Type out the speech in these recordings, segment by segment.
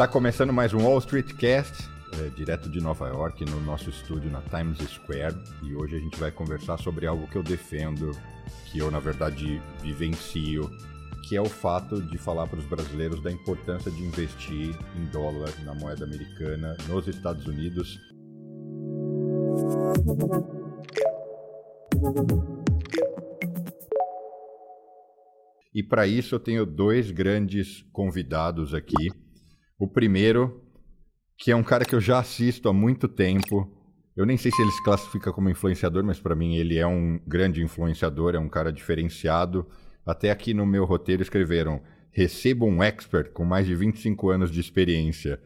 Está começando mais um Wall Street Cast, é, direto de Nova York, no nosso estúdio na Times Square. E hoje a gente vai conversar sobre algo que eu defendo, que eu, na verdade, vivencio, que é o fato de falar para os brasileiros da importância de investir em dólar, na moeda americana, nos Estados Unidos. E para isso eu tenho dois grandes convidados aqui. O primeiro, que é um cara que eu já assisto há muito tempo. Eu nem sei se ele se classifica como influenciador, mas para mim ele é um grande influenciador, é um cara diferenciado. Até aqui no meu roteiro escreveram: receba um expert com mais de 25 anos de experiência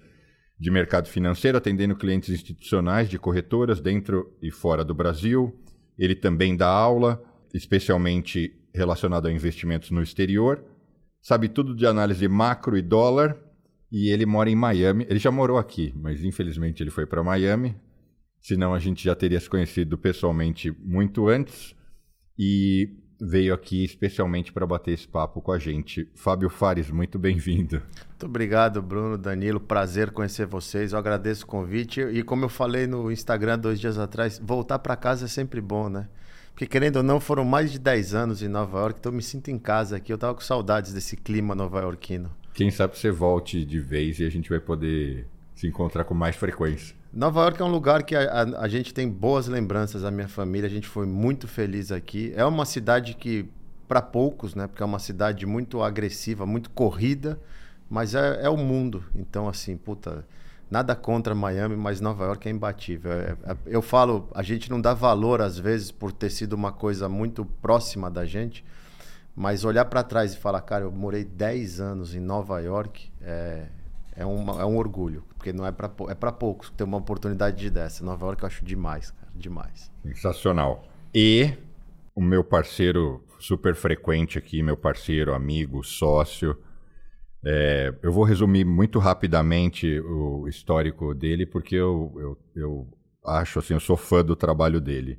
de mercado financeiro, atendendo clientes institucionais de corretoras dentro e fora do Brasil. Ele também dá aula, especialmente relacionado a investimentos no exterior. Sabe tudo de análise macro e dólar. E ele mora em Miami. Ele já morou aqui, mas infelizmente ele foi para Miami. Senão a gente já teria se conhecido pessoalmente muito antes. E veio aqui especialmente para bater esse papo com a gente. Fábio Fares, muito bem-vindo. Muito obrigado, Bruno, Danilo. Prazer conhecer vocês. Eu agradeço o convite. E como eu falei no Instagram dois dias atrás, voltar para casa é sempre bom, né? Porque, querendo ou não, foram mais de 10 anos em Nova York, então eu me sinto em casa aqui. Eu tava com saudades desse clima nova-iorquino. Quem sabe você volte de vez e a gente vai poder se encontrar com mais frequência. Nova York é um lugar que a, a, a, gente tem boas lembranças, a minha família, a gente foi muito feliz aqui. É uma cidade que, para poucos, né? Porque é uma cidade muito agressiva, muito corrida, mas é, é o mundo. Então, assim, puta, nada contra Miami, mas Nova York é imbatível. É, é, eu falo, a gente não dá valor, às vezes, por ter sido uma coisa muito próxima da gente, mas olhar para trás e falar, cara, eu morei 10 anos em Nova York, é, é, uma, é um orgulho, porque não é para é para poucos ter uma oportunidade dessa. Nova York eu acho demais, cara, demais. Sensacional. E o meu parceiro super frequente aqui, meu parceiro, amigo, sócio. É, eu vou resumir muito rapidamente o histórico dele, porque eu, eu, eu acho assim, eu sou fã do trabalho dele.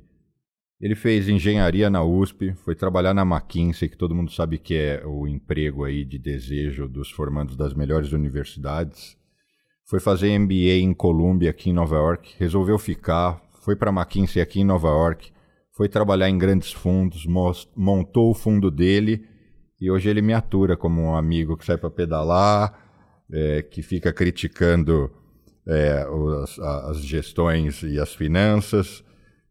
Ele fez engenharia na USP, foi trabalhar na McKinsey, que todo mundo sabe que é o emprego aí de desejo dos formandos das melhores universidades. Foi fazer MBA em Columbia, aqui em Nova York, resolveu ficar, foi para McKinsey aqui em Nova York, foi trabalhar em grandes fundos, montou o fundo dele. E hoje ele me atura como um amigo que sai para pedalar, é, que fica criticando é, os, as gestões e as finanças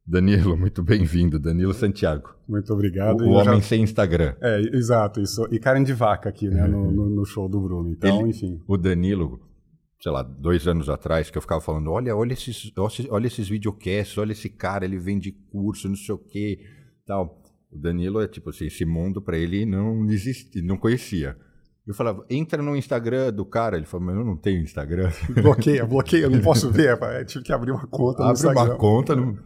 Danilo, muito bem-vindo. Danilo Santiago. Muito obrigado. O, o homem já... sem Instagram. É, exato, isso. E carne de vaca aqui, né, no, no, no, show do Bruno. Então, Ele, enfim. O Danilo, sei lá, dois anos atrás, que eu ficava falando, olha, olha esses, olha esses videocasts, olha esse cara, ele vende curso, não sei o quê, tal. O Danilo é tipo assim, esse mundo para ele não existe, não conhecia. Eu falava, entra no Instagram do cara. Ele falou, mas eu não tenho Instagram. Bloqueia, bloqueia, eu não posso ver. Eu tive que abrir uma conta Abre no Instagram. uma conta, não,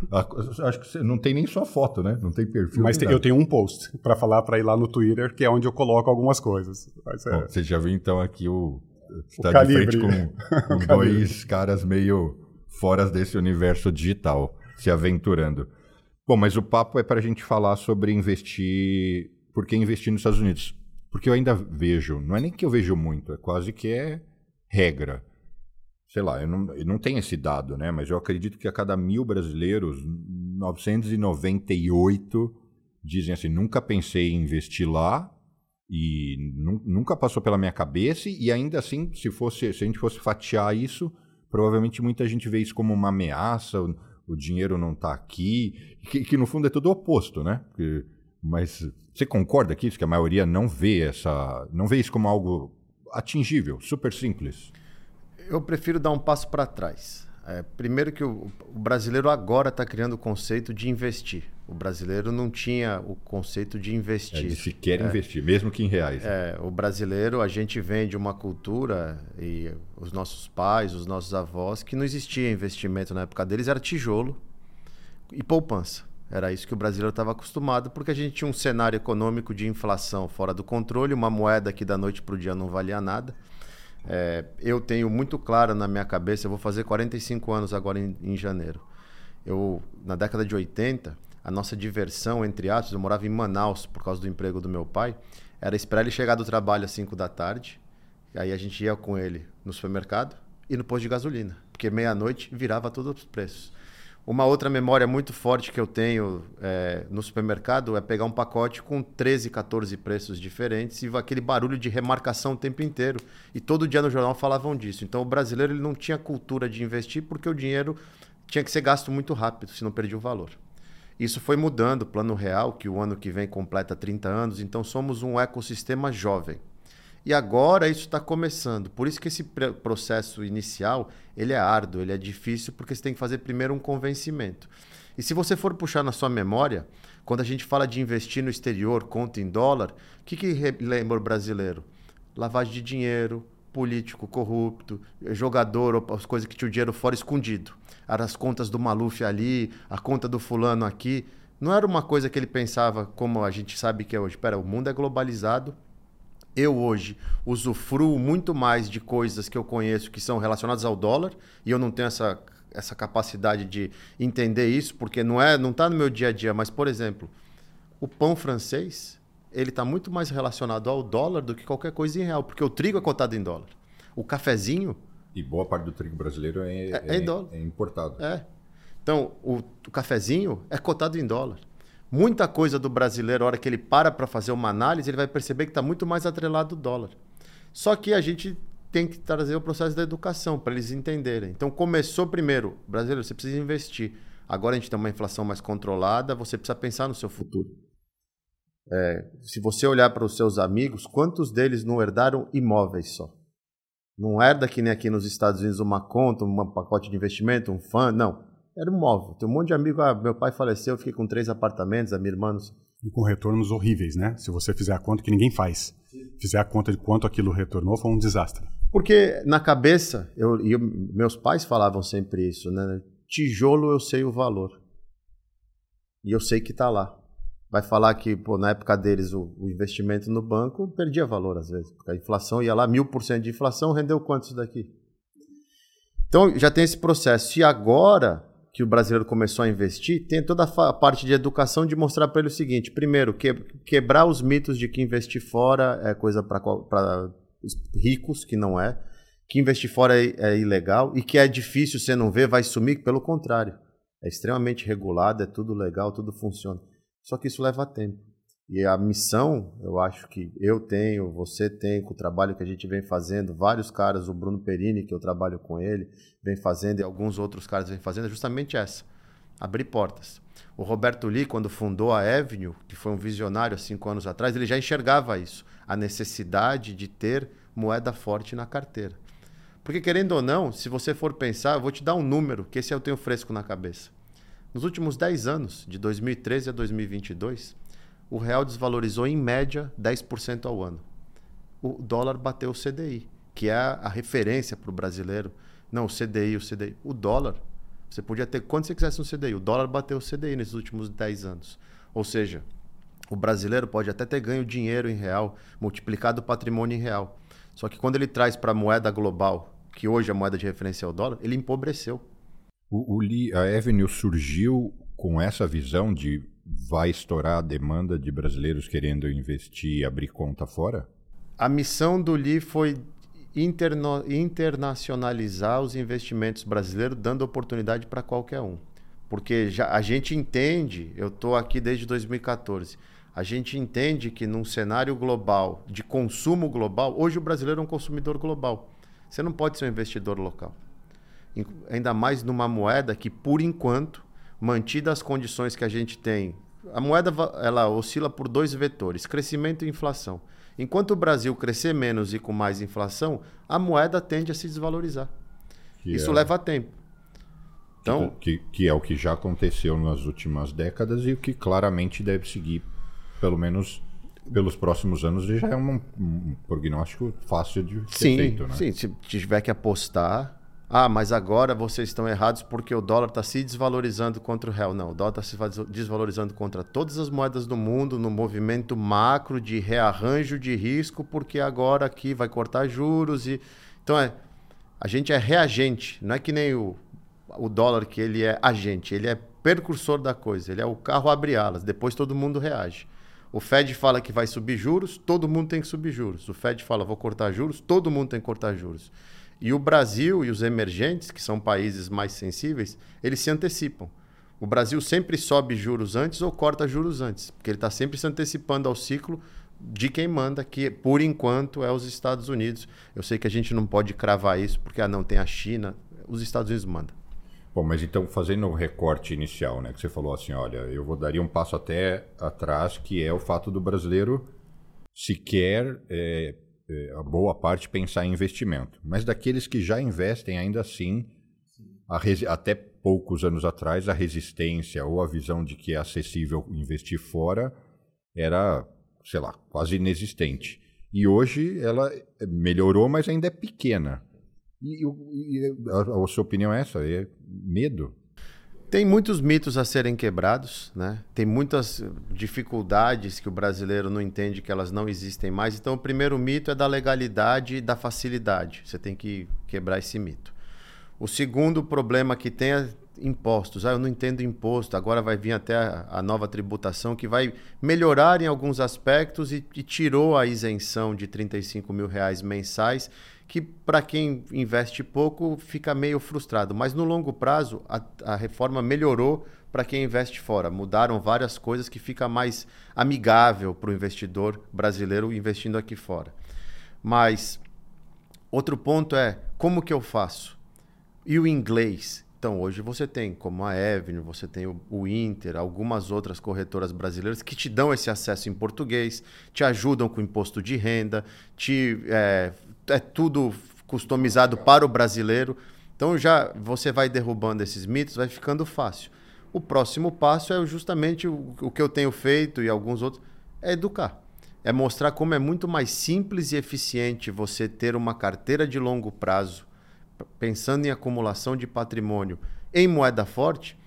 acho que você não tem nem sua foto, né? Não tem perfil. Mas tem, eu tenho um post para falar para ir lá no Twitter, que é onde eu coloco algumas coisas. É... Bom, você já viu então aqui o. Você está de frente com, com dois caras meio fora desse universo digital, se aventurando. Bom, mas o papo é para a gente falar sobre investir. Por que investir nos Estados Unidos? Porque eu ainda vejo, não é nem que eu vejo muito, é quase que é regra. Sei lá, eu não, eu não tenho esse dado, né? Mas eu acredito que a cada mil brasileiros, 998 dizem assim: nunca pensei em investir lá e nunca passou pela minha cabeça. E ainda assim, se, fosse, se a gente fosse fatiar isso, provavelmente muita gente vê isso como uma ameaça. O, o dinheiro não está aqui, que, que, no fundo é tudo oposto, né? Mas você concorda que isso que a maioria não vê essa, não vê isso como algo atingível, super simples? Eu prefiro dar um passo para trás. É, primeiro que o, o brasileiro agora está criando o conceito de investir. O brasileiro não tinha o conceito de investir. É, ele se quer é, investir, mesmo que em reais. Né? É, o brasileiro, a gente vem de uma cultura, e os nossos pais, os nossos avós, que não existia investimento na época deles, era tijolo e poupança. Era isso que o brasileiro estava acostumado, porque a gente tinha um cenário econômico de inflação fora do controle, uma moeda que da noite para o dia não valia nada. É, eu tenho muito claro na minha cabeça, eu vou fazer 45 anos agora em, em janeiro. Eu, na década de 80, a nossa diversão, entre aspas, eu morava em Manaus por causa do emprego do meu pai, era esperar ele chegar do trabalho às 5 da tarde, Aí a gente ia com ele no supermercado e no posto de gasolina, porque meia-noite virava todos os preços. Uma outra memória muito forte que eu tenho é, no supermercado é pegar um pacote com 13, 14 preços diferentes e aquele barulho de remarcação o tempo inteiro. E todo dia no jornal falavam disso. Então o brasileiro ele não tinha cultura de investir porque o dinheiro tinha que ser gasto muito rápido, senão perdia o valor. Isso foi mudando, plano real, que o ano que vem completa 30 anos, então somos um ecossistema jovem. E agora isso está começando. Por isso que esse processo inicial ele é árduo, ele é difícil, porque você tem que fazer primeiro um convencimento. E se você for puxar na sua memória, quando a gente fala de investir no exterior, conta em dólar, o que, que lembra o brasileiro? Lavagem de dinheiro, político corrupto, jogador, as coisas que tinha o dinheiro fora escondido. Eram as contas do Maluf ali, a conta do fulano aqui. Não era uma coisa que ele pensava como a gente sabe que é hoje. Pera, o mundo é globalizado, eu hoje usufruo muito mais de coisas que eu conheço que são relacionadas ao dólar e eu não tenho essa, essa capacidade de entender isso porque não é não está no meu dia a dia. Mas por exemplo, o pão francês ele está muito mais relacionado ao dólar do que qualquer coisa em real, porque o trigo é cotado em dólar. O cafezinho e boa parte do trigo brasileiro é, é, é, é importado. É. Então, o, o cafezinho é cotado em dólar. Muita coisa do brasileiro, a hora que ele para para fazer uma análise, ele vai perceber que está muito mais atrelado ao dólar. Só que a gente tem que trazer o processo da educação para eles entenderem. Então começou primeiro, brasileiro, você precisa investir. Agora a gente tem uma inflação mais controlada, você precisa pensar no seu futuro. É, se você olhar para os seus amigos, quantos deles não herdaram imóveis só? Não herda que nem aqui nos Estados Unidos uma conta, um pacote de investimento, um fundo, não. Era um móvel. Tem um monte de amigo. Ah, meu pai faleceu, eu fiquei com três apartamentos, a minha irmã. Não... E com retornos horríveis, né? Se você fizer a conta que ninguém faz. Fizer a conta de quanto aquilo retornou, foi um desastre. Porque na cabeça, eu, e meus pais falavam sempre isso, né? Tijolo eu sei o valor. E eu sei que está lá. Vai falar que, pô, na época deles, o, o, investimento no banco perdia valor às vezes. Porque a inflação ia lá, mil por cento de inflação, rendeu quanto isso daqui? Então já tem esse processo. E agora que o brasileiro começou a investir, tem toda a parte de educação de mostrar para ele o seguinte: primeiro, que, quebrar os mitos de que investir fora é coisa para ricos, que não é, que investir fora é, é, ilegal e que é difícil, você não vê, vai sumir. Pelo contrário, é extremamente regulado, é tudo legal, tudo funciona. Só que isso leva tempo. E a missão, eu acho que eu tenho, você tem, com o trabalho que a gente vem fazendo, vários caras, o Bruno Perini, que eu trabalho com ele, vem fazendo, e alguns outros caras vem fazendo, é justamente essa: abrir portas. O Roberto Lee, quando fundou a Avenue, que foi um visionário há cinco anos atrás, ele já enxergava isso, a necessidade de ter moeda forte na carteira. Porque, querendo ou não, se você for pensar, eu vou te dar um número, que esse eu tenho fresco na cabeça. Nos últimos 10 anos, de 2013 a 2022, o real desvalorizou em média 10% ao ano. O dólar bateu o CDI, que é a referência para o brasileiro. Não, o CDI, o CDI. O dólar, você podia ter quanto você quisesse no CDI. O dólar bateu o CDI nesses últimos 10 anos. Ou seja, o brasileiro pode até ter ganho dinheiro em real, multiplicado o patrimônio em real. Só que quando ele traz para a moeda global, que hoje a moeda de referência é o dólar, ele empobreceu. O, o Lee, a Avenue surgiu com essa visão de vai estourar a demanda de brasileiros querendo investir e abrir conta fora? A missão do Li foi interno, internacionalizar os investimentos brasileiros, dando oportunidade para qualquer um. Porque já, a gente entende, eu estou aqui desde 2014, a gente entende que num cenário global, de consumo global, hoje o brasileiro é um consumidor global. Você não pode ser um investidor local. Ainda mais numa moeda que, por enquanto, mantidas as condições que a gente tem, a moeda ela oscila por dois vetores, crescimento e inflação. Enquanto o Brasil crescer menos e com mais inflação, a moeda tende a se desvalorizar. Que Isso é... leva tempo. Então, que, que, é o que já aconteceu nas últimas décadas e o que claramente deve seguir, pelo menos pelos próximos anos, já é um, um prognóstico fácil de ser sim, feito. Né? Sim, se tiver que apostar, ah, mas agora vocês estão errados porque o dólar está se desvalorizando contra o real. Não, o dólar está se desvalorizando contra todas as moedas do mundo no movimento macro de rearranjo de risco, porque agora aqui vai cortar juros e então é a gente é reagente, não é que nem o, o dólar que ele é agente, ele é percursor da coisa, ele é o carro abre alas, depois todo mundo reage. O Fed fala que vai subir juros, todo mundo tem que subir juros. O Fed fala vou cortar juros, todo mundo tem que cortar juros. E o Brasil e os emergentes, que são países mais sensíveis, eles se antecipam. O Brasil sempre sobe juros antes ou corta juros antes, porque ele está sempre se antecipando ao ciclo de quem manda, que por enquanto é os Estados Unidos. Eu sei que a gente não pode cravar isso, porque ah, não tem a China, os Estados Unidos mandam. Bom, mas então fazendo o recorte inicial, né, que você falou assim, olha, eu vou daria um passo até atrás, que é o fato do brasileiro sequer é, é, a boa parte pensar em investimento, mas daqueles que já investem ainda assim, até poucos anos atrás a resistência ou a visão de que é acessível investir fora era, sei lá, quase inexistente. E hoje ela melhorou, mas ainda é pequena. E, e a, a, sua opinião é essa? É medo? Tem muitos mitos a serem quebrados, né? Tem muitas dificuldades que o brasileiro não entende que elas não existem mais. Então, o primeiro mito é da legalidade e da facilidade. Você tem que quebrar esse mito. O segundo problema que tem é impostos. Ah, eu não entendo imposto. Agora vai vir até a, a nova tributação que vai melhorar em alguns aspectos e, e tirou a isenção de 35 mil reais mensais que para quem investe pouco fica meio frustrado. Mas no longo prazo, a, a reforma melhorou para quem investe fora. Mudaram várias coisas que fica mais amigável para o investidor brasileiro investindo aqui fora. Mas outro ponto é como que eu faço? E o inglês? Então, hoje você tem, como a Avenue, você tem o, Inter, algumas outras corretoras brasileiras que te dão esse acesso em português, te ajudam com imposto de renda, te é, é tudo customizado para o brasileiro. Então já você vai derrubando esses mitos, vai ficando fácil. O próximo passo é justamente o, que eu tenho feito e alguns outros, é educar. É mostrar como é muito mais simples e eficiente você ter uma carteira de longo prazo, pensando em acumulação de patrimônio em moeda forte,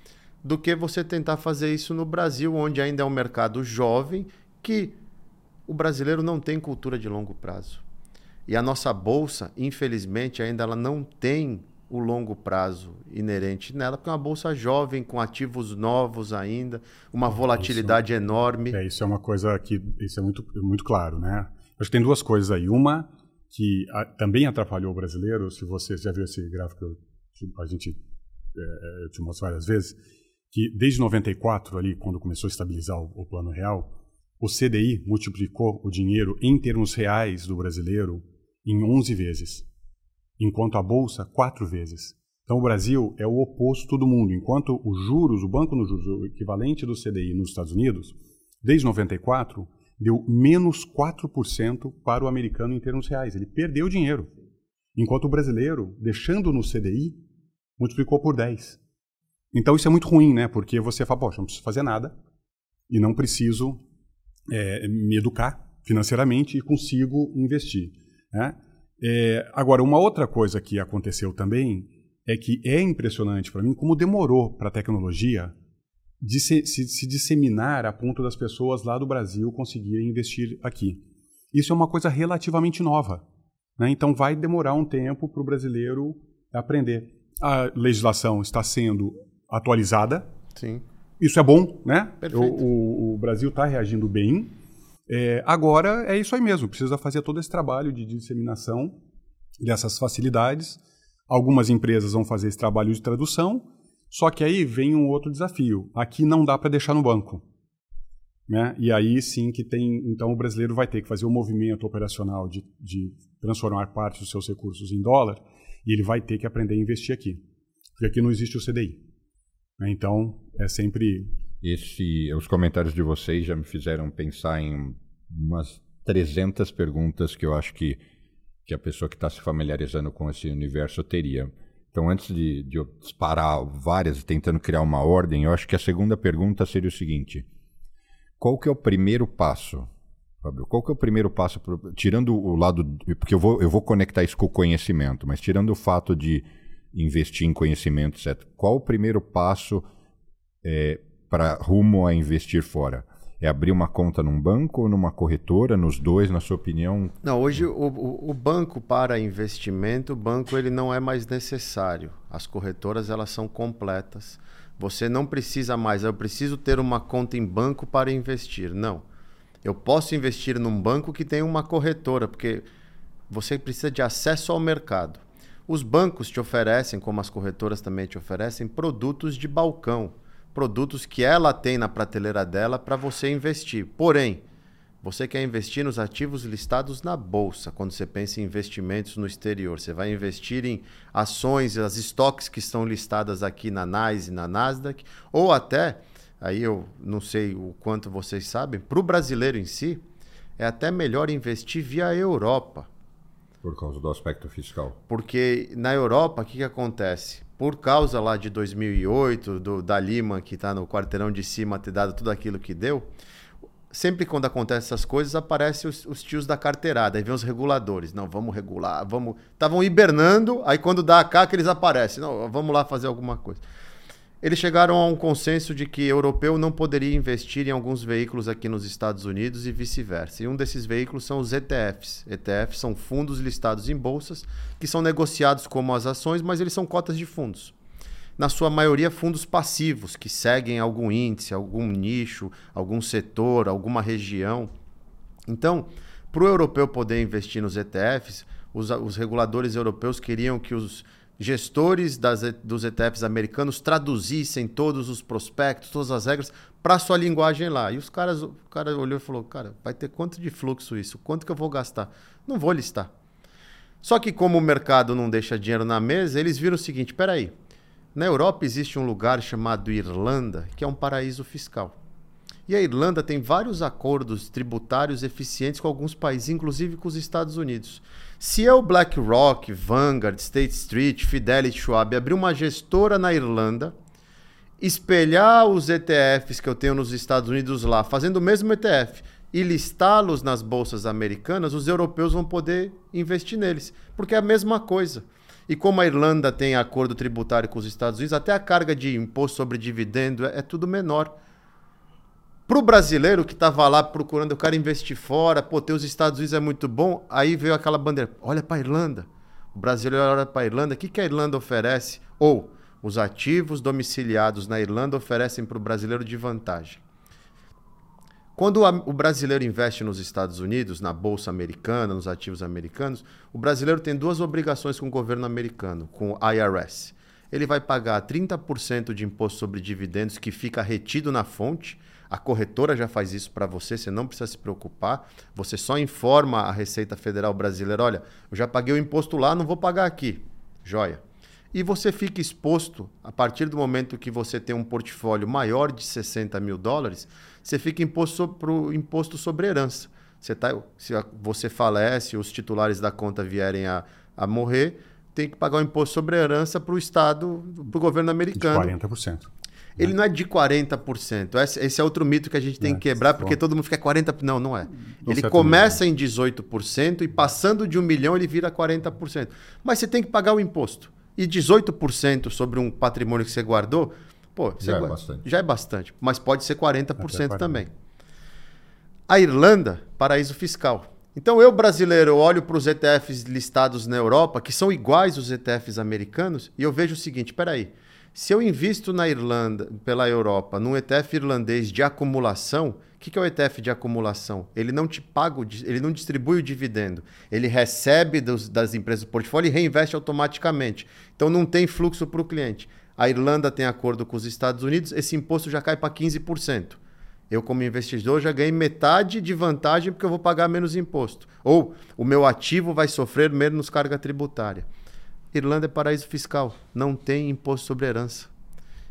do que você tentar fazer isso no Brasil, onde ainda é um mercado jovem que o brasileiro não tem cultura de longo prazo. E a nossa bolsa, infelizmente, ainda ela não tem o longo prazo inerente nela, porque é uma bolsa jovem, com ativos novos ainda, uma volatilidade isso, enorme. É, isso é uma coisa que isso é muito, muito claro, né? Acho que tem duas coisas aí. Uma que a, também atrapalhou o brasileiro, se você já viu esse gráfico que a gente é, é, eu te mostro várias vezes, que desde 94 ali, quando começou a estabilizar o, o plano real, o CDI multiplicou o dinheiro em termos reais do brasileiro em 11 vezes, enquanto a bolsa, 4 vezes. Então o Brasil é o oposto do mundo. Enquanto os juros, o banco nos juros, o equivalente do CDI nos Estados Unidos, desde 94, deu menos 4% para o americano em termos reais. Ele perdeu dinheiro. Enquanto o brasileiro, deixando no CDI, multiplicou por 10. Então isso é muito ruim, né? Porque você fala, poxa, não preciso fazer nada e não preciso é, me educar financeiramente e consigo investir. Né? É, agora, uma outra coisa que aconteceu também é que é impressionante para mim como demorou para a tecnologia de se, se, se, disseminar a ponto das pessoas lá do Brasil conseguirem investir aqui. Isso é uma coisa relativamente nova. Né? Então, vai demorar um tempo para o brasileiro aprender. A legislação está sendo atualizada. Sim. Isso é bom, né? O, o, o Brasil está reagindo bem. É, agora é isso aí mesmo, precisa fazer todo esse trabalho de disseminação dessas facilidades. Algumas empresas vão fazer esse trabalho de tradução, só que aí vem um outro desafio. Aqui não dá para deixar no banco. Né? E aí sim que tem. Então o brasileiro vai ter que fazer o um movimento operacional de, de transformar parte dos seus recursos em dólar e ele vai ter que aprender a investir aqui. Porque aqui não existe o CDI. Né? Então é sempre. Esse, os comentários de vocês já me fizeram pensar em umas 300 perguntas que eu acho que, que a pessoa que está se familiarizando com esse universo teria. Então, antes de, de eu disparar várias tentando criar uma ordem, eu acho que a segunda pergunta seria o seguinte: qual que é o primeiro passo, Fábio? Qual que é o primeiro passo, pro, tirando o lado, porque eu vou, eu vou conectar isso com o conhecimento, mas tirando o fato de investir em conhecimento, etc. Qual o primeiro passo é, para rumo a investir fora? É abrir uma conta num banco ou numa corretora, nos dois, na sua opinião? Não, hoje o, o, banco para investimento, o banco ele não é mais necessário. As corretoras elas são completas. Você não precisa mais, eu preciso ter uma conta em banco para investir. Não. Eu posso investir num banco que tem uma corretora, porque você precisa de acesso ao mercado. Os bancos te oferecem, como as corretoras também te oferecem, produtos de balcão, produtos que ela tem na prateleira dela para você investir. Porém, você quer investir nos ativos listados na bolsa, quando você pensa em investimentos no exterior. Você vai investir em ações, as estoques que estão listadas aqui na NYSE, na Nasdaq, ou até, aí eu não sei o quanto vocês sabem, para o brasileiro em si, é até melhor investir via Europa. Por causa do aspecto fiscal. Porque na Europa, o que, que acontece? Por causa lá de 2008, do, da Lima, que está no quarteirão de cima, ter dado tudo aquilo que deu, sempre quando acontecem essas coisas, aparecem os, os, tios da carteirada, aí vem os reguladores. Não, vamos regular, vamos. Estavam hibernando, aí quando dá a que eles aparecem. Não, vamos lá fazer alguma coisa. Eles chegaram a um consenso de que europeu não poderia investir em alguns veículos aqui nos Estados Unidos e vice-versa. E um desses veículos são os ETFs. ETFs são fundos listados em bolsas que são negociados como as ações, mas eles são cotas de fundos na sua maioria, fundos passivos, que seguem algum índice, algum nicho, algum setor, alguma região. Então, para o europeu poder investir nos ETFs, os, os, reguladores europeus queriam que os gestores das, dos ETFs americanos traduzissem todos os prospectos, todas as regras, para sua linguagem lá. E os caras, o cara olhou e falou: Cara, vai ter quanto de fluxo isso? Quanto que eu vou gastar? Não vou listar. Só que, como o mercado não deixa dinheiro na mesa, eles viram o seguinte: peraí, na Europa existe um lugar chamado Irlanda, que é um paraíso fiscal. E a Irlanda tem vários acordos tributários eficientes com alguns países, inclusive com os Estados Unidos. Se eu, BlackRock, Vanguard, State Street, Fidelity, Schwab, abrir uma gestora na Irlanda, espelhar os ETFs que eu tenho nos Estados Unidos lá, fazendo o mesmo ETF, e listá-los nas bolsas americanas, os europeus vão poder investir neles, porque é a mesma coisa. E como a Irlanda tem acordo tributário com os Estados Unidos, até a carga de imposto sobre dividendo é, é tudo menor. Para o brasileiro que estava lá procurando, eu quero investir fora, pô, ter os Estados Unidos é muito bom, aí veio aquela bandeira, olha para a Irlanda. O brasileiro olha para a Irlanda, o que, que a Irlanda oferece? Ou os ativos domiciliados na Irlanda oferecem para o brasileiro de vantagem. Quando o brasileiro investe nos Estados Unidos, na bolsa americana, nos ativos americanos, o brasileiro tem duas obrigações com o governo americano, com o IRS. Ele vai pagar 30% de imposto sobre dividendos que fica retido na fonte. A corretora já faz isso para você, você não precisa se preocupar. Você só informa a Receita Federal brasileira: olha, eu já paguei o imposto lá, não vou pagar aqui. Joia e você fica exposto, a partir do momento que você tem um portfólio maior de 60 mil dólares, você fica imposto para o imposto sobre herança. Você tá, se você falece, os titulares da conta vierem a, a morrer, tem que pagar o imposto sobre herança para o Estado, para o governo americano. De 40%. Ele não é de 40%. Esse é outro mito que a gente tem é, que quebrar, porque todo mundo fica 40%. Não, não é. Não ele começa em 18% e passando de um milhão ele vira 40%. Mas você tem que pagar o imposto e 18% sobre um patrimônio que você guardou, pô, já, é bastante. já é bastante. Mas pode ser 40%, 40%. também. A Irlanda, paraíso fiscal. Então eu, brasileiro, olho para os ETFs listados na Europa, que são iguais aos ETFs americanos, e eu vejo o seguinte: peraí, se eu invisto na Irlanda, pela Europa, num ETF irlandês de acumulação, que, que é o ETF de acumulação? Ele não te paga, ele não distribui o dividendo. Ele recebe dos, das empresas do portfólio e reinveste automaticamente. Então não tem fluxo para o cliente. A Irlanda tem acordo com os Estados Unidos, esse imposto já cai para 15%. Eu, como investidor, já ganhei metade de vantagem porque eu vou pagar menos imposto. Ou o meu ativo vai sofrer menos carga tributária. Irlanda é paraíso fiscal, não tem imposto sobre herança.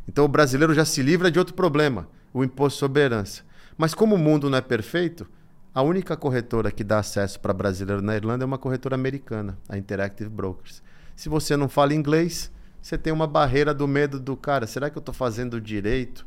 Então o brasileiro já se livra de outro problema, o imposto sobre herança. Mas como o mundo não é perfeito, a única corretora que dá acesso para brasileiro na Irlanda é uma corretora americana, a Interactive Brokers. Se você não fala inglês, você tem uma barreira do medo do cara, será que eu estou fazendo direito?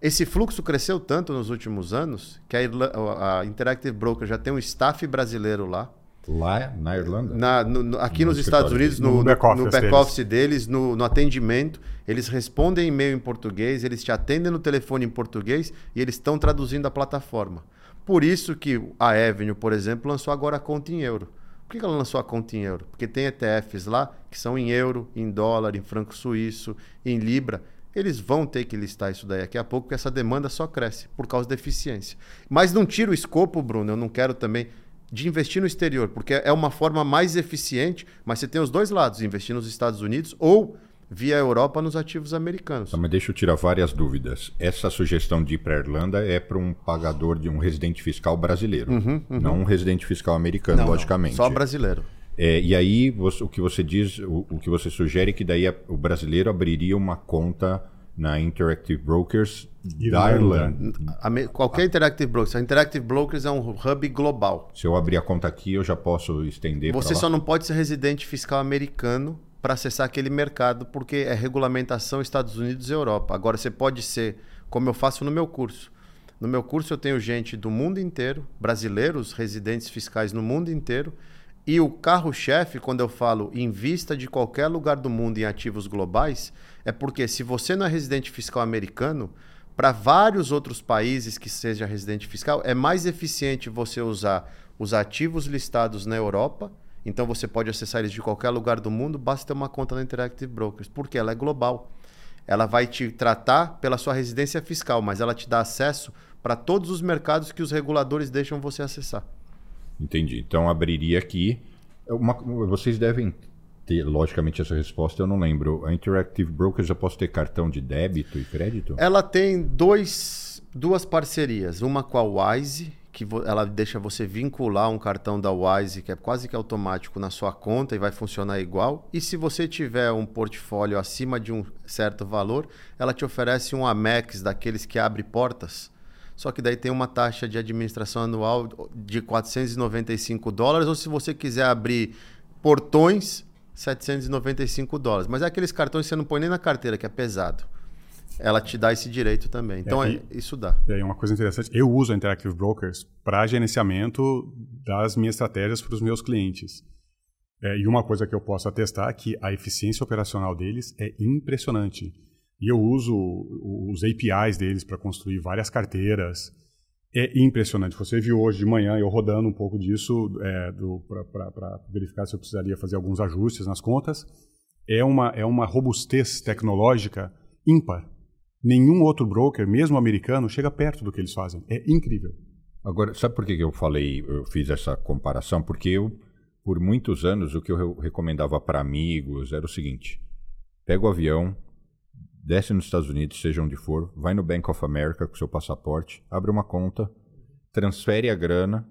Esse fluxo cresceu tanto nos últimos anos que a, Irla a Interactive Broker já tem um staff brasileiro lá. Lá na Irlanda? Na, no, no, aqui no nos Estados Unidos, no, no back-office back deles, deles no, no, atendimento. Eles respondem e-mail em português, eles te atendem no telefone em português e eles estão traduzindo a plataforma. Por isso que a Avenue, por exemplo, lançou agora a conta em euro. Por que ela lançou a conta em euro? Porque tem ETFs lá que são em euro, em dólar, em franco suíço, em libra. eles vão ter que listar isso daí daqui a pouco, porque essa demanda só cresce por causa da eficiência. Mas não tira o escopo, Bruno, eu não quero também de investir no exterior, porque é uma forma mais eficiente, mas você tem os dois lados, investir nos Estados Unidos ou via Europa nos ativos americanos. Tá, mas deixa eu tirar várias dúvidas. Essa sugestão de ir para a Irlanda é para um pagador de um residente fiscal brasileiro, uhum, uhum. não um residente fiscal americano, não, logicamente. Não, só brasileiro. É, e aí você, o que você diz, o, o, que você sugere é que daí a, o brasileiro abriria uma conta na Interactive Brokers da Irlanda. Qualquer Interactive Brokers. A Interactive Brokers é um hub global. Se eu abrir a conta aqui, eu já posso estender Você só não pode ser residente fiscal americano para acessar aquele mercado, porque é regulamentação Estados Unidos e Europa. Agora, você pode ser, como eu faço no meu curso. No meu curso, eu tenho gente do mundo inteiro, brasileiros, residentes fiscais no mundo inteiro. E o carro-chefe, quando eu falo em vista de qualquer lugar do mundo em ativos globais, é porque se você não é residente fiscal americano, para vários outros países que seja residente fiscal, é mais eficiente você usar os ativos listados na Europa então você pode acessar eles de qualquer lugar do mundo, basta ter uma conta na Interactive Brokers, porque ela é global. Ela vai te tratar pela sua residência fiscal, mas ela te dá acesso para todos os mercados que os reguladores deixam você acessar. Entendi. Então abriria aqui. Uma, vocês devem ter, logicamente, essa resposta eu não lembro. A Interactive Brokers eu posso ter cartão de débito e crédito? Ela tem dois, duas parcerias. Uma com a Wise, que ela deixa você vincular um cartão da Wise, que é quase que automático, na sua conta e vai funcionar igual. E se você tiver um portfólio acima de um certo valor, ela te oferece um Amex daqueles que abre portas. Só que daí tem uma taxa de administração anual de 495 dólares, ou se você quiser abrir portões, 795 dólares. Mas é aqueles cartões que você não põe nem na carteira, que é pesado ela te dá esse direito também. Então, é, e, isso dá. E aí, uma coisa interessante, eu uso a Interactive Brokers para gerenciamento das minhas estratégias para os meus clientes. É, e uma coisa que eu posso atestar é que a eficiência operacional deles é impressionante. E eu uso os APIs deles para construir várias carteiras. É impressionante. Você viu hoje de manhã eu rodando um pouco disso é, para verificar se eu precisaria fazer alguns ajustes nas contas. É uma, é uma robustez tecnológica ímpar nenhum outro broker, mesmo americano, chega perto do que eles fazem. É incrível. Agora, sabe por que eu falei, eu fiz essa comparação? Porque eu, por muitos anos, o que eu recomendava para amigos era o seguinte: pega o avião, desce nos Estados Unidos, seja onde for, vai no Bank of America com seu passaporte, abre uma conta, transfere a grana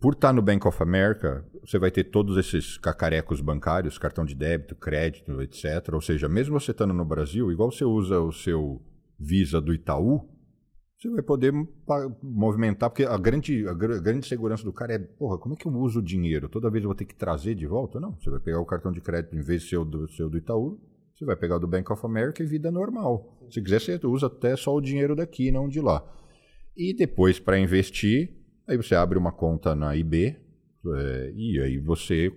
por estar no Bank of America, você vai ter todos esses cacarecos bancários, cartão de débito, crédito, etc. Ou seja, mesmo você estando no Brasil, igual você usa o seu Visa do Itaú, você vai poder movimentar, porque a grande, a grande segurança do cara é, porra, como é que eu uso o dinheiro? Toda vez eu vou ter que trazer de volta? Não, você vai pegar o cartão de crédito em vez de ser o do, seu do Itaú, você vai pegar do Bank of America e vida normal. Se quiser, você usa até só o dinheiro daqui, não de lá. E depois, para investir, Aí você abre uma conta na IB é, e aí você.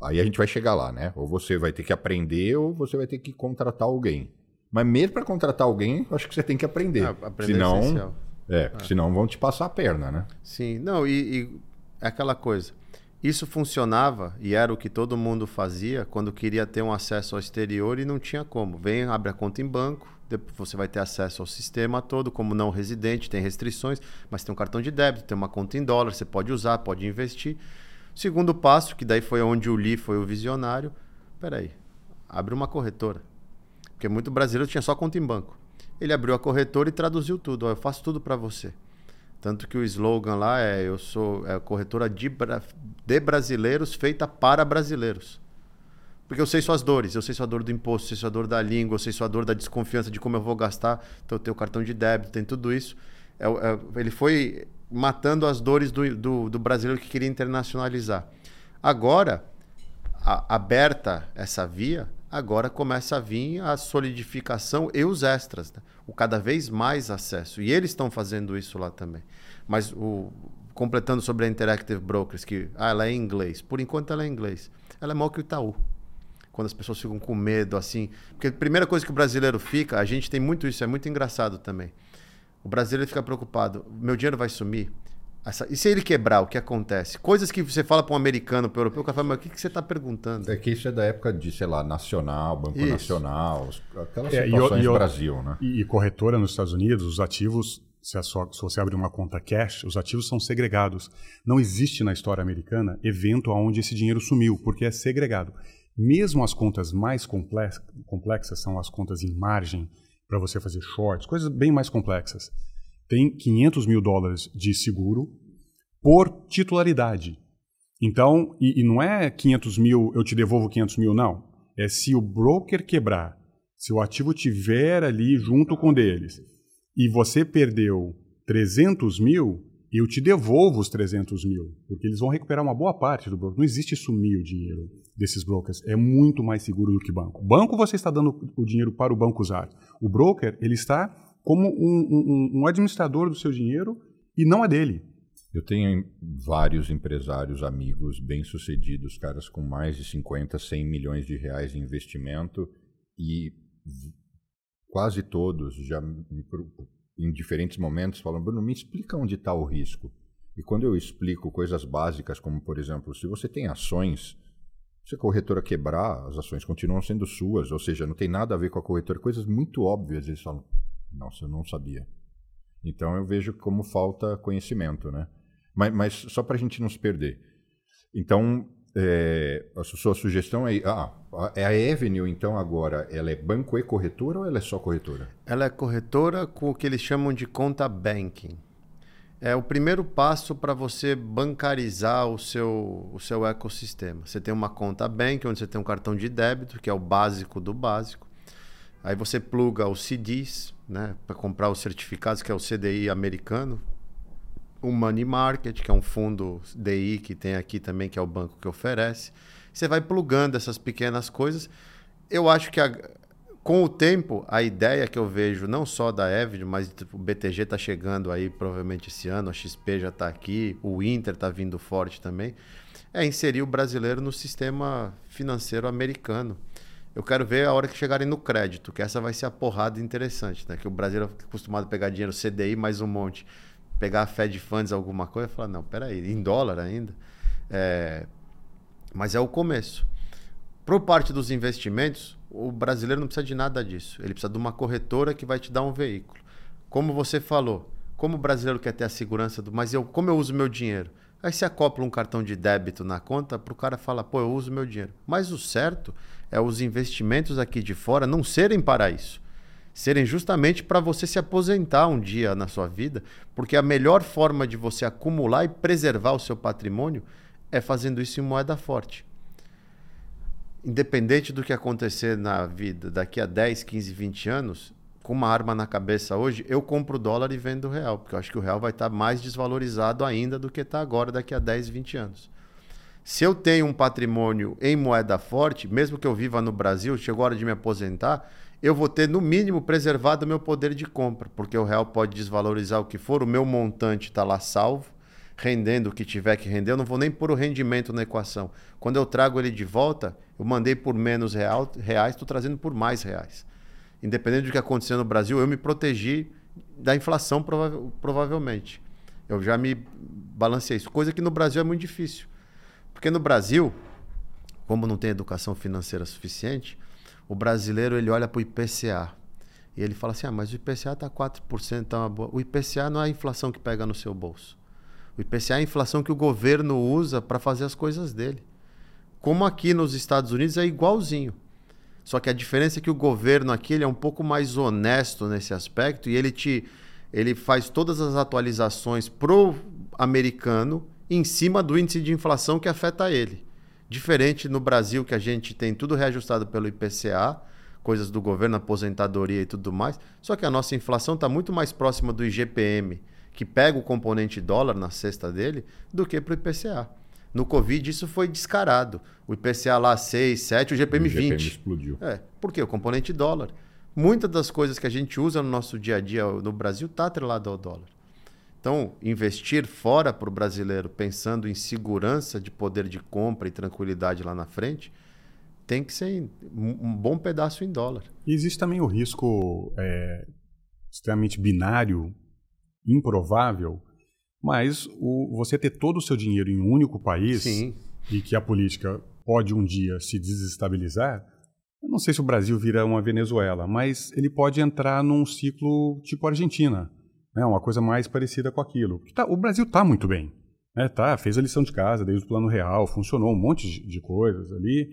Aí a gente vai chegar lá, né? Ou você vai ter que aprender ou você vai ter que contratar alguém. Mas mesmo para contratar alguém, acho que você tem que aprender. Ah, aprender senão, é, é, senão vão te passar a perna, né? Sim, não, e, e é aquela coisa. Isso funcionava e era o que todo mundo fazia quando queria ter um acesso ao exterior e não tinha como. Vem, abre a conta em banco, você vai ter acesso ao sistema todo, como não residente, tem restrições, mas tem um cartão de débito, tem uma conta em dólar, você pode usar, pode investir. Segundo passo, que daí foi onde o Lee foi o visionário, peraí, abre uma corretora. Porque muito brasileiro tinha só conta em banco. Ele abriu a corretora e traduziu tudo, eu faço tudo para você. Tanto que o slogan lá é eu sou é corretora de, de brasileiros feita para brasileiros. Porque eu sei suas dores, eu sei sua dor do imposto, eu sei sua dor da língua, eu sei sua dor da desconfiança de como eu vou gastar. Então eu tenho cartão de débito, tem tudo isso. É, é, ele foi matando as dores do, do, do, brasileiro que queria internacionalizar. Agora, a, aberta essa via, agora começa a vir a solidificação e os extras. Né? O cada vez mais acesso. E eles estão fazendo isso lá também. Mas o, completando sobre a Interactive Brokers, que ah, ela é em inglês. Por enquanto ela é em inglês. Ela é maior que o Itaú quando as pessoas ficam com medo, assim. Porque a primeira coisa que o brasileiro fica, a gente tem muito isso, é muito engraçado também. O brasileiro fica preocupado: meu dinheiro vai sumir? Essa, e se ele quebrar, o que acontece? Coisas que você fala para um americano, para o europeu, o cara fala, mas o que, que você está perguntando? É que isso é da época de, sei lá, Nacional, Banco Isso. Nacional, aquelas É, e situações e do Brasil, né? E, e corretora nos Estados Unidos, os ativos, se, a sua- se você abrir uma conta cash, os ativos são segregados. Não existe na história americana evento onde esse dinheiro sumiu, porque é segregado. Mesmo as contas mais complex- complexas, são as contas em margem, para você fazer shorts, coisas bem mais complexas. Tem 500 mil dólares de seguro por titularidade. Então, e, e não é 500 mil, eu te devolvo 500 mil, não. É se o broker quebrar, se o ativo tiver ali junto com deles, e você perdeu 300 mil, eu te devolvo os 300 mil, porque eles vão recuperar uma boa parte do broker. Não existe sumir o dinheiro desses brokers. É muito mais seguro do que banco. Banco, você está dando o dinheiro para o banco usar. O broker, ele está como um, um- um administrador do seu dinheiro e não é dele. Eu tenho vários empresários, amigos bem-sucedidos, caras com mais de 50, 100 milhões de reais em investimento e quase todos já em diferentes momentos falam, Bruno, me explica onde está o risco. E quando eu explico coisas básicas, como por exemplo, se você tem ações, se a corretora quebrar, as ações continuam sendo suas, ou seja, não tem nada a ver com a corretora, coisas muito óbvias, eles falam, nossa, eu não sabia. Então eu vejo como falta conhecimento, né? Mas, mas só para a gente não se perder. Então, é, a su- sua sugestão é, ah, é a Avenue, então agora, ela é banco e corretora ou ela é só corretora? Ela é corretora com o que eles chamam de conta banking. É o primeiro passo para você bancarizar o seu, o seu ecossistema. Você tem uma conta bank, onde você tem um cartão de débito, que é o básico do básico. Aí você pluga os CDs, né, para comprar os certificados, que é o CDI americano. O Money Market, que é um fundo DI que tem aqui também, que é o banco que oferece. Você vai plugando essas pequenas coisas. Eu acho que a- com o tempo, a ideia que eu vejo, não só da Evid, mas tipo, o BTG está chegando aí provavelmente esse ano, a XP já está aqui, o Inter está vindo forte também, é inserir o brasileiro no sistema financeiro americano. Eu quero ver a hora que chegarem no crédito, que essa vai ser a porrada interessante, né? Que o brasileiro é acostumado a pegar dinheiro CDI mais um monte, pegar a Fed Funds alguma coisa, falar, não, peraí, em dólar ainda. É, Mas é o começo. Por parte dos investimentos, o brasileiro não precisa de nada disso. Ele precisa de uma corretora que vai te dar um veículo. Como você falou, como o brasileiro quer ter a segurança do. Mas eu, como eu uso meu dinheiro? Aí você acopla um cartão de débito na conta para o cara falar, pô, eu uso meu dinheiro. Mas o certo é os investimentos aqui de fora não serem para isso. Serem justamente para você se aposentar um dia na sua vida, porque a melhor forma de você acumular e preservar o seu patrimônio é fazendo isso em moeda forte independente do que acontecer na vida daqui a 10, 15, 20 anos, com uma arma na cabeça hoje, eu compro dólar e vendo real, porque eu acho que o real vai estar mais desvalorizado ainda do que está agora daqui a 10, 20 anos. Se eu tenho um patrimônio em moeda forte, mesmo que eu viva no Brasil, chegou a hora de me aposentar, eu vou ter no mínimo preservado o meu poder de compra, porque o real pode desvalorizar o que for, o meu montante está lá salvo, rendendo o que tiver que render, eu não vou nem pôr o rendimento na equação. Quando eu trago ele de volta, eu mandei por menos real, reais, estou trazendo por mais reais. Independente do que acontecer no Brasil, eu me protegi da inflação prova provavelmente. Eu já me balanceei isso, coisa que no Brasil é muito difícil. Porque no Brasil, como não tem educação financeira suficiente, o brasileiro ele olha para o IPCA e ele fala assim: ah, mas o IPCA está 4%, tá uma boa. O IPCA não é a inflação que pega no seu bolso. O IPCA é a inflação que o governo usa para fazer as coisas dele. Como aqui nos Estados Unidos é igualzinho. Só que a diferença é que o governo aqui ele é um pouco mais honesto nesse aspecto e ele te ele faz todas as atualizações pro americano em cima do índice de inflação que afeta ele. Diferente no Brasil que a gente tem tudo reajustado pelo IPCA, coisas do governo, aposentadoria e tudo mais. Só que a nossa inflação está muito mais próxima do IGPM, que pega o componente dólar na cesta dele, do que para o IPCA. No Covid isso foi descarado. O IPCA lá 6, 7, o GPM, o GPM 20. explodiu. É, por quê? O componente dólar. Muitas das coisas que a gente usa no nosso dia a dia no Brasil está atrelado ao dólar. Então, investir fora para o brasileiro, pensando em segurança de poder de compra e tranquilidade lá na frente, tem que ser um bom pedaço em dólar. E existe também o risco é, extremamente binário, improvável, Mas o, você ter todo o seu dinheiro em um único país Sim. e que a política pode um dia se desestabilizar, eu não sei se o Brasil vira uma Venezuela, mas ele pode entrar num ciclo tipo Argentina, né? uma coisa mais parecida com aquilo. Tá, o Brasil está muito bem. Né? Tá, fez a lição de casa desde o plano real, funcionou um monte de, de coisas ali.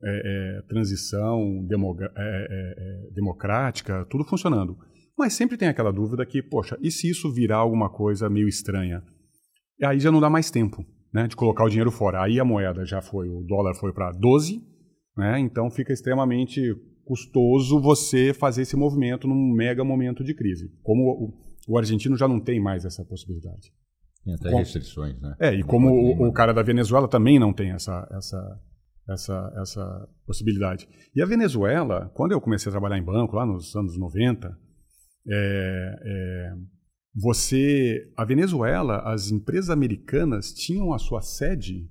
É, é, transição é, é, é, democrática, tudo funcionando. Mas sempre tem aquela dúvida que, poxa, e se isso virar alguma coisa meio estranha? E aí já não dá mais tempo né, de colocar o dinheiro fora. Aí a moeda já foi, o dólar foi para 12, né, então fica extremamente custoso você fazer esse movimento num mega momento de crise. Como o, argentino já não tem mais essa possibilidade. Tem até como, restrições, né? É, e como o, o, cara da Venezuela também não tem essa, essa, essa, essa possibilidade. E a Venezuela, quando eu comecei a trabalhar em banco, lá nos anos 90, é, é, você, a Venezuela, as empresas americanas tinham a sua sede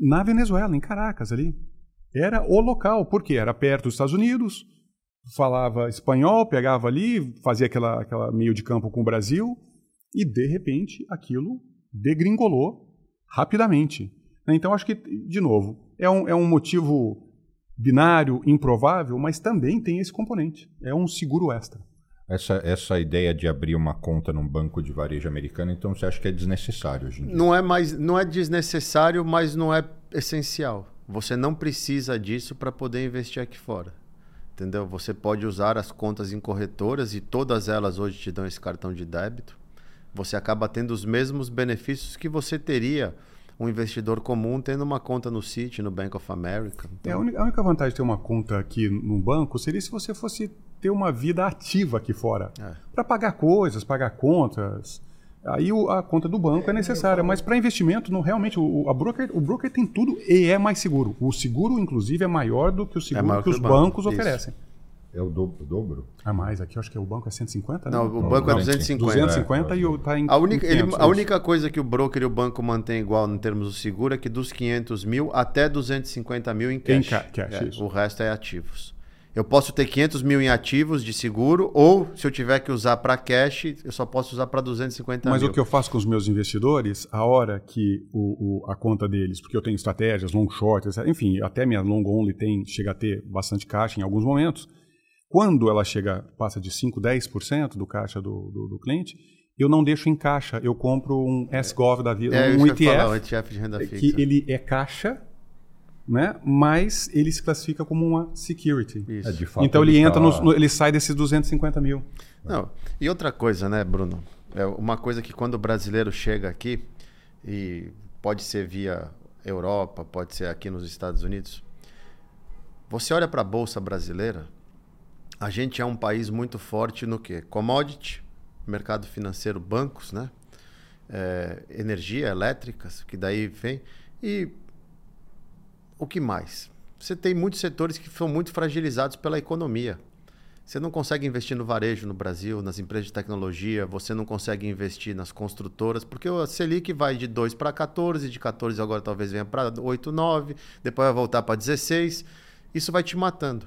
na Venezuela, em Caracas ali. Era o local, porque era perto dos Estados Unidos, falava espanhol, pegava ali, fazia aquela, aquela meio de campo com o Brasil, e de repente aquilo degringolou rapidamente. Então acho que, de novo, é um, é um motivo binário, improvável, mas também tem esse componente. É um seguro extra. Essa, essa ideia de abrir uma conta num banco de varejo americano, então você acha que é desnecessário hoje em dia? Não é, mais, não é desnecessário, mas não é essencial. Você não precisa disso para poder investir aqui fora. Entendeu? Você pode usar as contas em corretoras e todas elas hoje te dão esse cartão de débito. Você acaba tendo os mesmos benefícios que você teria um investidor comum tendo uma conta no Citi, no Bank of America. Então... É, a, única, a única vantagem de ter uma conta aqui no banco seria se você fosse ter uma vida ativa aqui fora. É. Para pagar coisas, pagar contas. Aí o, a conta do banco é, é necessária, mas para investimento, não, realmente, o, a broker, o broker tem tudo e é mais seguro. O seguro, inclusive, é maior do que o seguro é que, que os bancos banco. oferecem. É o dobro, dobro? Ah, mais. Aqui eu acho que o banco é 150, né? Não, o banco é 250. 250 é, e está em a única, em 500, ele, a única coisa que o broker e o banco mantém igual em termos do seguro é que dos 500 mil até 250 mil em cash. Em ca cash é, o resto é ativos. Eu posso ter 500 mil em ativos de seguro, ou se eu tiver que usar para cash, eu só posso usar para 250 Mas mil. Mas o que eu faço com os meus investidores, a hora que o, o, a conta deles, porque eu tenho estratégias, long short, enfim, até minha long only tem, chega a ter bastante caixa em alguns momentos. Quando ela chega, passa de 5, 10% do caixa do, do, do, cliente, eu não deixo em caixa, eu compro um S-Gov da vida, é, um ETF, falar, ETF de renda fixa. que ele é caixa né? mas ele se classifica como uma security. É, fato, então ele, ele entra tá... no, ele sai desses 250 mil. Não, e outra coisa, né, Bruno? É uma coisa que quando o brasileiro chega aqui, e pode ser via Europa, pode ser aqui nos Estados Unidos, você olha para a Bolsa Brasileira, a gente é um país muito forte no que? Commodity, mercado financeiro, bancos, né? É, energia elétricas, que daí vem. E o que mais? Você tem muitos setores que são muito fragilizados pela economia. Você não consegue investir no varejo no Brasil, nas empresas de tecnologia, você não consegue investir nas construtoras, porque a Selic vai de 2 para 14, de 14 agora talvez venha para 8, 9, depois vai voltar para 16. Isso vai te matando.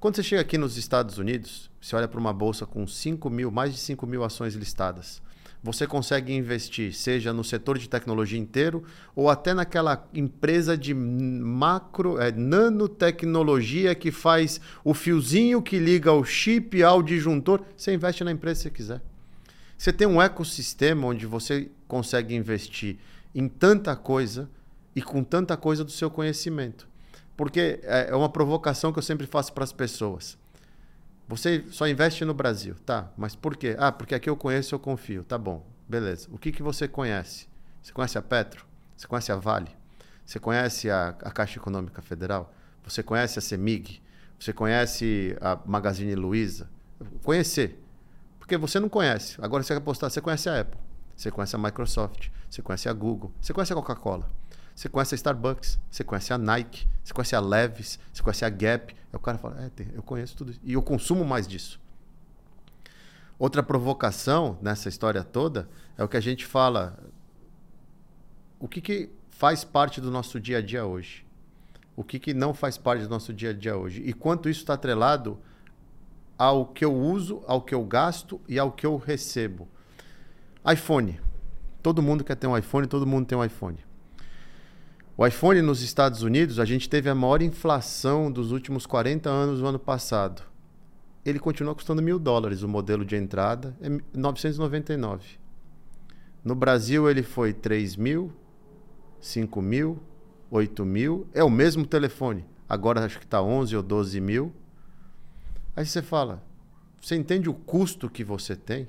Quando você chega aqui nos Estados Unidos, você olha para uma bolsa com 5 mil, mais de 5 mil ações listadas você consegue investir, seja no setor de tecnologia inteiro ou até naquela empresa de macro, é, nanotecnologia que faz o fiozinho que liga o chip ao disjuntor. Você investe na empresa se você quiser. Você tem um ecossistema onde você consegue investir em tanta coisa e com tanta coisa do seu conhecimento. Porque é, é uma provocação que eu sempre faço para as pessoas. Você só investe no Brasil, tá? Mas por quê? Ah, porque aqui eu conheço, eu confio. Tá bom, beleza. O que, que você conhece? Você conhece a Petro? Você conhece a Vale? Você conhece a, a Caixa Econômica Federal? Você conhece a CEMIG? Você conhece a Magazine Luiza? Conhecer. Porque você não conhece. Agora você quer apostar, você conhece a Apple. Você conhece a Microsoft. Você conhece a Google. Você conhece a Coca-Cola. Você conhece a Starbucks, você conhece a Nike, você conhece a Levis, você conhece a Gap. Aí o cara fala, é, eu conheço tudo isso. E eu consumo mais disso. Outra provocação nessa história toda é o que a gente fala. O que, que faz parte do nosso dia a dia hoje? O que, que não faz parte do nosso dia a dia hoje? E quanto isso está atrelado ao que eu uso, ao que eu gasto e ao que eu recebo. iPhone. Todo mundo quer ter um iPhone, todo mundo tem um iPhone. O iPhone nos Estados Unidos, a gente teve a maior inflação dos últimos 40 anos no ano passado. Ele continua custando mil dólares, o modelo de entrada é 999. No Brasil ele foi 3 mil, 5 mil, 8 mil. É o mesmo telefone. Agora acho que está 11 ou 12 mil. Aí você fala, você entende o custo que você tem?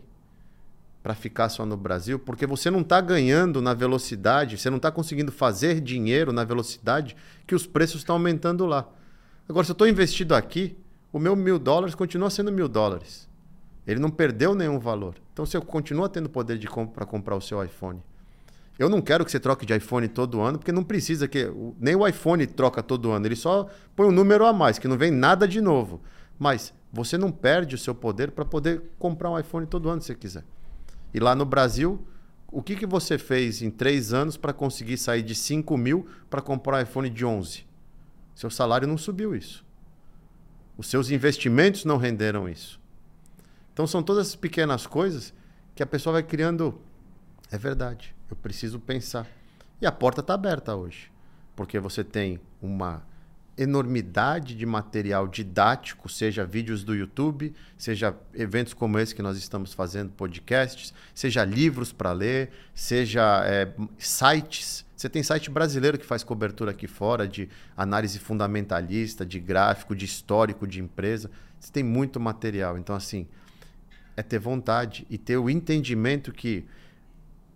Para ficar só no Brasil, porque você não está ganhando na velocidade, você não está conseguindo fazer dinheiro na velocidade que os preços estão aumentando lá. Agora, se eu estou investido aqui, o meu mil dólares continua sendo mil dólares. Ele não perdeu nenhum valor. Então, você continua tendo poder de compra para comprar o seu iPhone. Eu não quero que você troque de iPhone todo ano, porque não precisa que nem o iPhone troca todo ano. Ele só põe um número a mais, que não vem nada de novo. Mas você não perde o seu poder para poder comprar um iPhone todo ano se você quiser. E lá no Brasil, o que, que você fez em três anos para conseguir sair de 5 mil para comprar um iPhone de 11? Seu salário não subiu isso. Os seus investimentos não renderam isso. Então são todas essas pequenas coisas que a pessoa vai criando. É verdade, eu preciso pensar. E a porta está aberta hoje. Porque você tem uma enormidade de material didático, seja vídeos do YouTube, seja eventos como esse que nós estamos fazendo, podcasts, seja livros para ler, seja é, sites. Você tem site brasileiro que faz cobertura aqui fora de análise fundamentalista, de gráfico, de histórico de empresa. Você tem muito material. Então, assim, é ter vontade e ter o entendimento que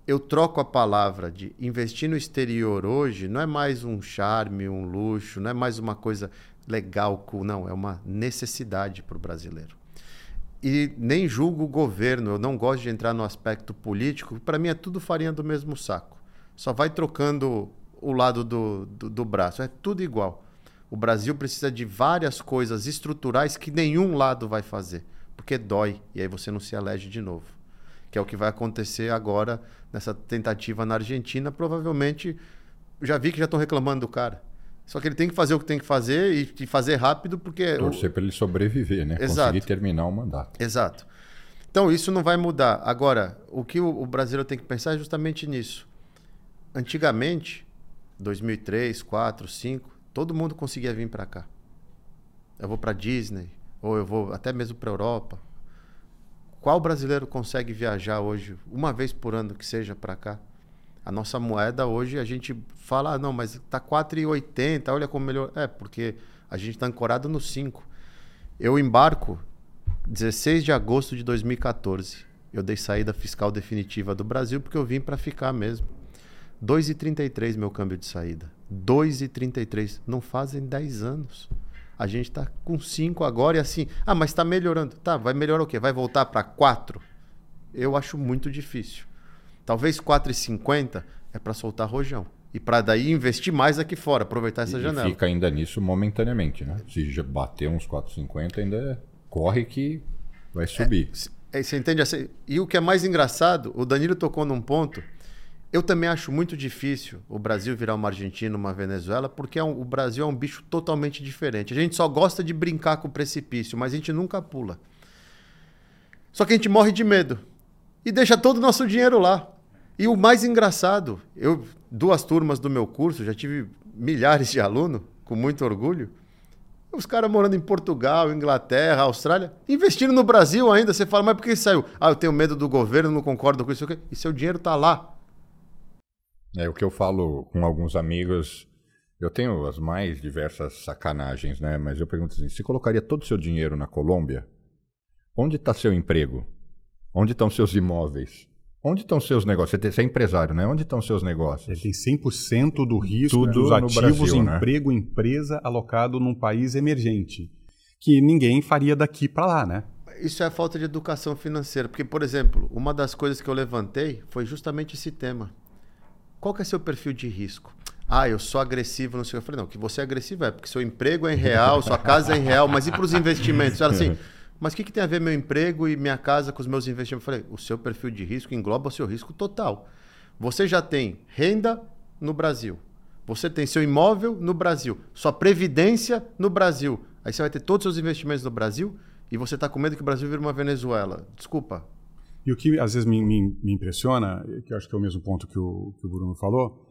eu troco a palavra de investir no exterior hoje, não é mais um charme, um luxo, não é mais uma coisa legal, não, é uma necessidade para o brasileiro. E nem julgo o governo, eu não gosto de entrar no aspecto político, para mim é tudo farinha do mesmo saco. Só vai trocando o lado do, do, do braço, é tudo igual. O Brasil precisa de várias coisas estruturais que nenhum lado vai fazer, porque dói, e aí você não se elege de novo que é o que vai acontecer agora nessa tentativa na Argentina. Provavelmente, já vi que já estão reclamando do cara. Só que ele tem que fazer o que tem que fazer e, fazer rápido, porque. Torcer o... para ele sobreviver, né? Exato. Conseguir terminar o mandato. Exato. Então, isso não vai mudar. Agora, o que o, o brasileiro tem que pensar é justamente nisso. Antigamente, 2003, 4, 5, todo mundo conseguia vir para cá. Eu vou para Disney, ou eu vou até mesmo para Europa, qual brasileiro consegue viajar hoje, uma vez por ano que seja para cá? A nossa moeda hoje, a gente fala, ah, não, mas tá 4,80, olha como melhor. É, porque a gente está ancorado no 5. Eu embarco 16 de agosto de 2014. Eu dei saída fiscal definitiva do Brasil porque eu vim para ficar mesmo. 2,33 meu câmbio de saída. 2,33. Não fazem 10 anos. A gente está com 5 agora e assim, ah, mas está melhorando. Tá, vai melhorar o quê? Vai voltar para 4? Eu acho muito difícil. Talvez 4,50 é para soltar rojão. E para daí investir mais aqui fora, aproveitar essa e janela. fica ainda nisso momentaneamente, né? Se já bater uns 4,50 ainda corre que vai subir. É, você entende? Assim? E o que é mais engraçado, o Danilo tocou num ponto eu também acho muito difícil o Brasil virar uma Argentina, uma Venezuela, porque é um, o Brasil é um bicho totalmente diferente. A gente só gosta de brincar com o precipício, mas a gente nunca pula. Só que a gente morre de medo e deixa todo o nosso dinheiro lá. E o mais engraçado, eu duas turmas do meu curso, já tive milhares de alunos, com muito orgulho. Os caras morando em Portugal, Inglaterra, Austrália, investindo no Brasil ainda. Você fala, mas por que saiu? Ah, eu tenho medo do governo, não concordo com isso. E seu dinheiro está lá. É o que eu falo com alguns amigos. Eu tenho as mais diversas sacanagens, né? Mas eu pergunto assim: você colocaria todo o seu dinheiro na Colômbia? Onde está seu emprego? Onde estão seus imóveis? Onde estão seus negócios? Você é empresário, né? Onde estão seus negócios? Ele tem 100% do risco Tudo dos ativos, Brasil, né? emprego, né? empresa alocado num país emergente, que ninguém faria daqui para lá, né? Isso é a falta de educação financeira, porque por exemplo, uma das coisas que eu levantei foi justamente esse tema qual que é seu perfil de risco? Ah, eu sou agressivo, não sei. Eu falei, não, que você é agressivo é porque seu emprego é em real, sua casa é em real, mas e para os investimentos? Ela assim, mas o que, que tem a ver meu emprego e minha casa com os meus investimentos? Eu falei, o seu perfil de risco engloba o seu risco total. Você já tem renda no Brasil. Você tem seu imóvel no Brasil. Sua previdência no Brasil. Aí você vai ter todos os seus investimentos no Brasil e você está com medo que o Brasil vire uma Venezuela. Desculpa. E o que às vezes me, me, me impressiona, que eu acho que é o mesmo ponto que o, que o Bruno falou,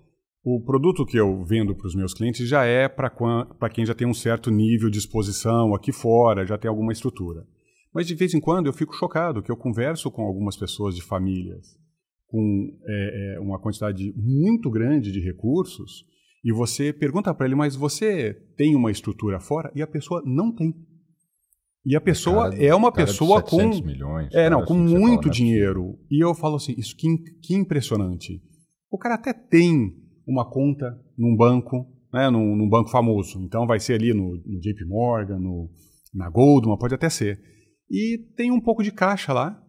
o produto que eu vendo para os meus clientes já é para quem já tem um certo nível de exposição aqui fora, já tem alguma estrutura. Mas de vez em quando eu fico chocado que eu converso com algumas pessoas de famílias com é, é, uma quantidade muito grande de recursos e você pergunta para ele, mas você tem uma estrutura fora? E a pessoa não tem. E a pessoa cara, é uma pessoa com milhões, é não com muito dinheiro. E eu falo assim, isso que, que impressionante. O cara até tem uma conta num banco, né, num, num banco famoso. Então vai ser ali no, no JP Morgan, no, na Goldman, pode até ser. E tem um pouco de caixa lá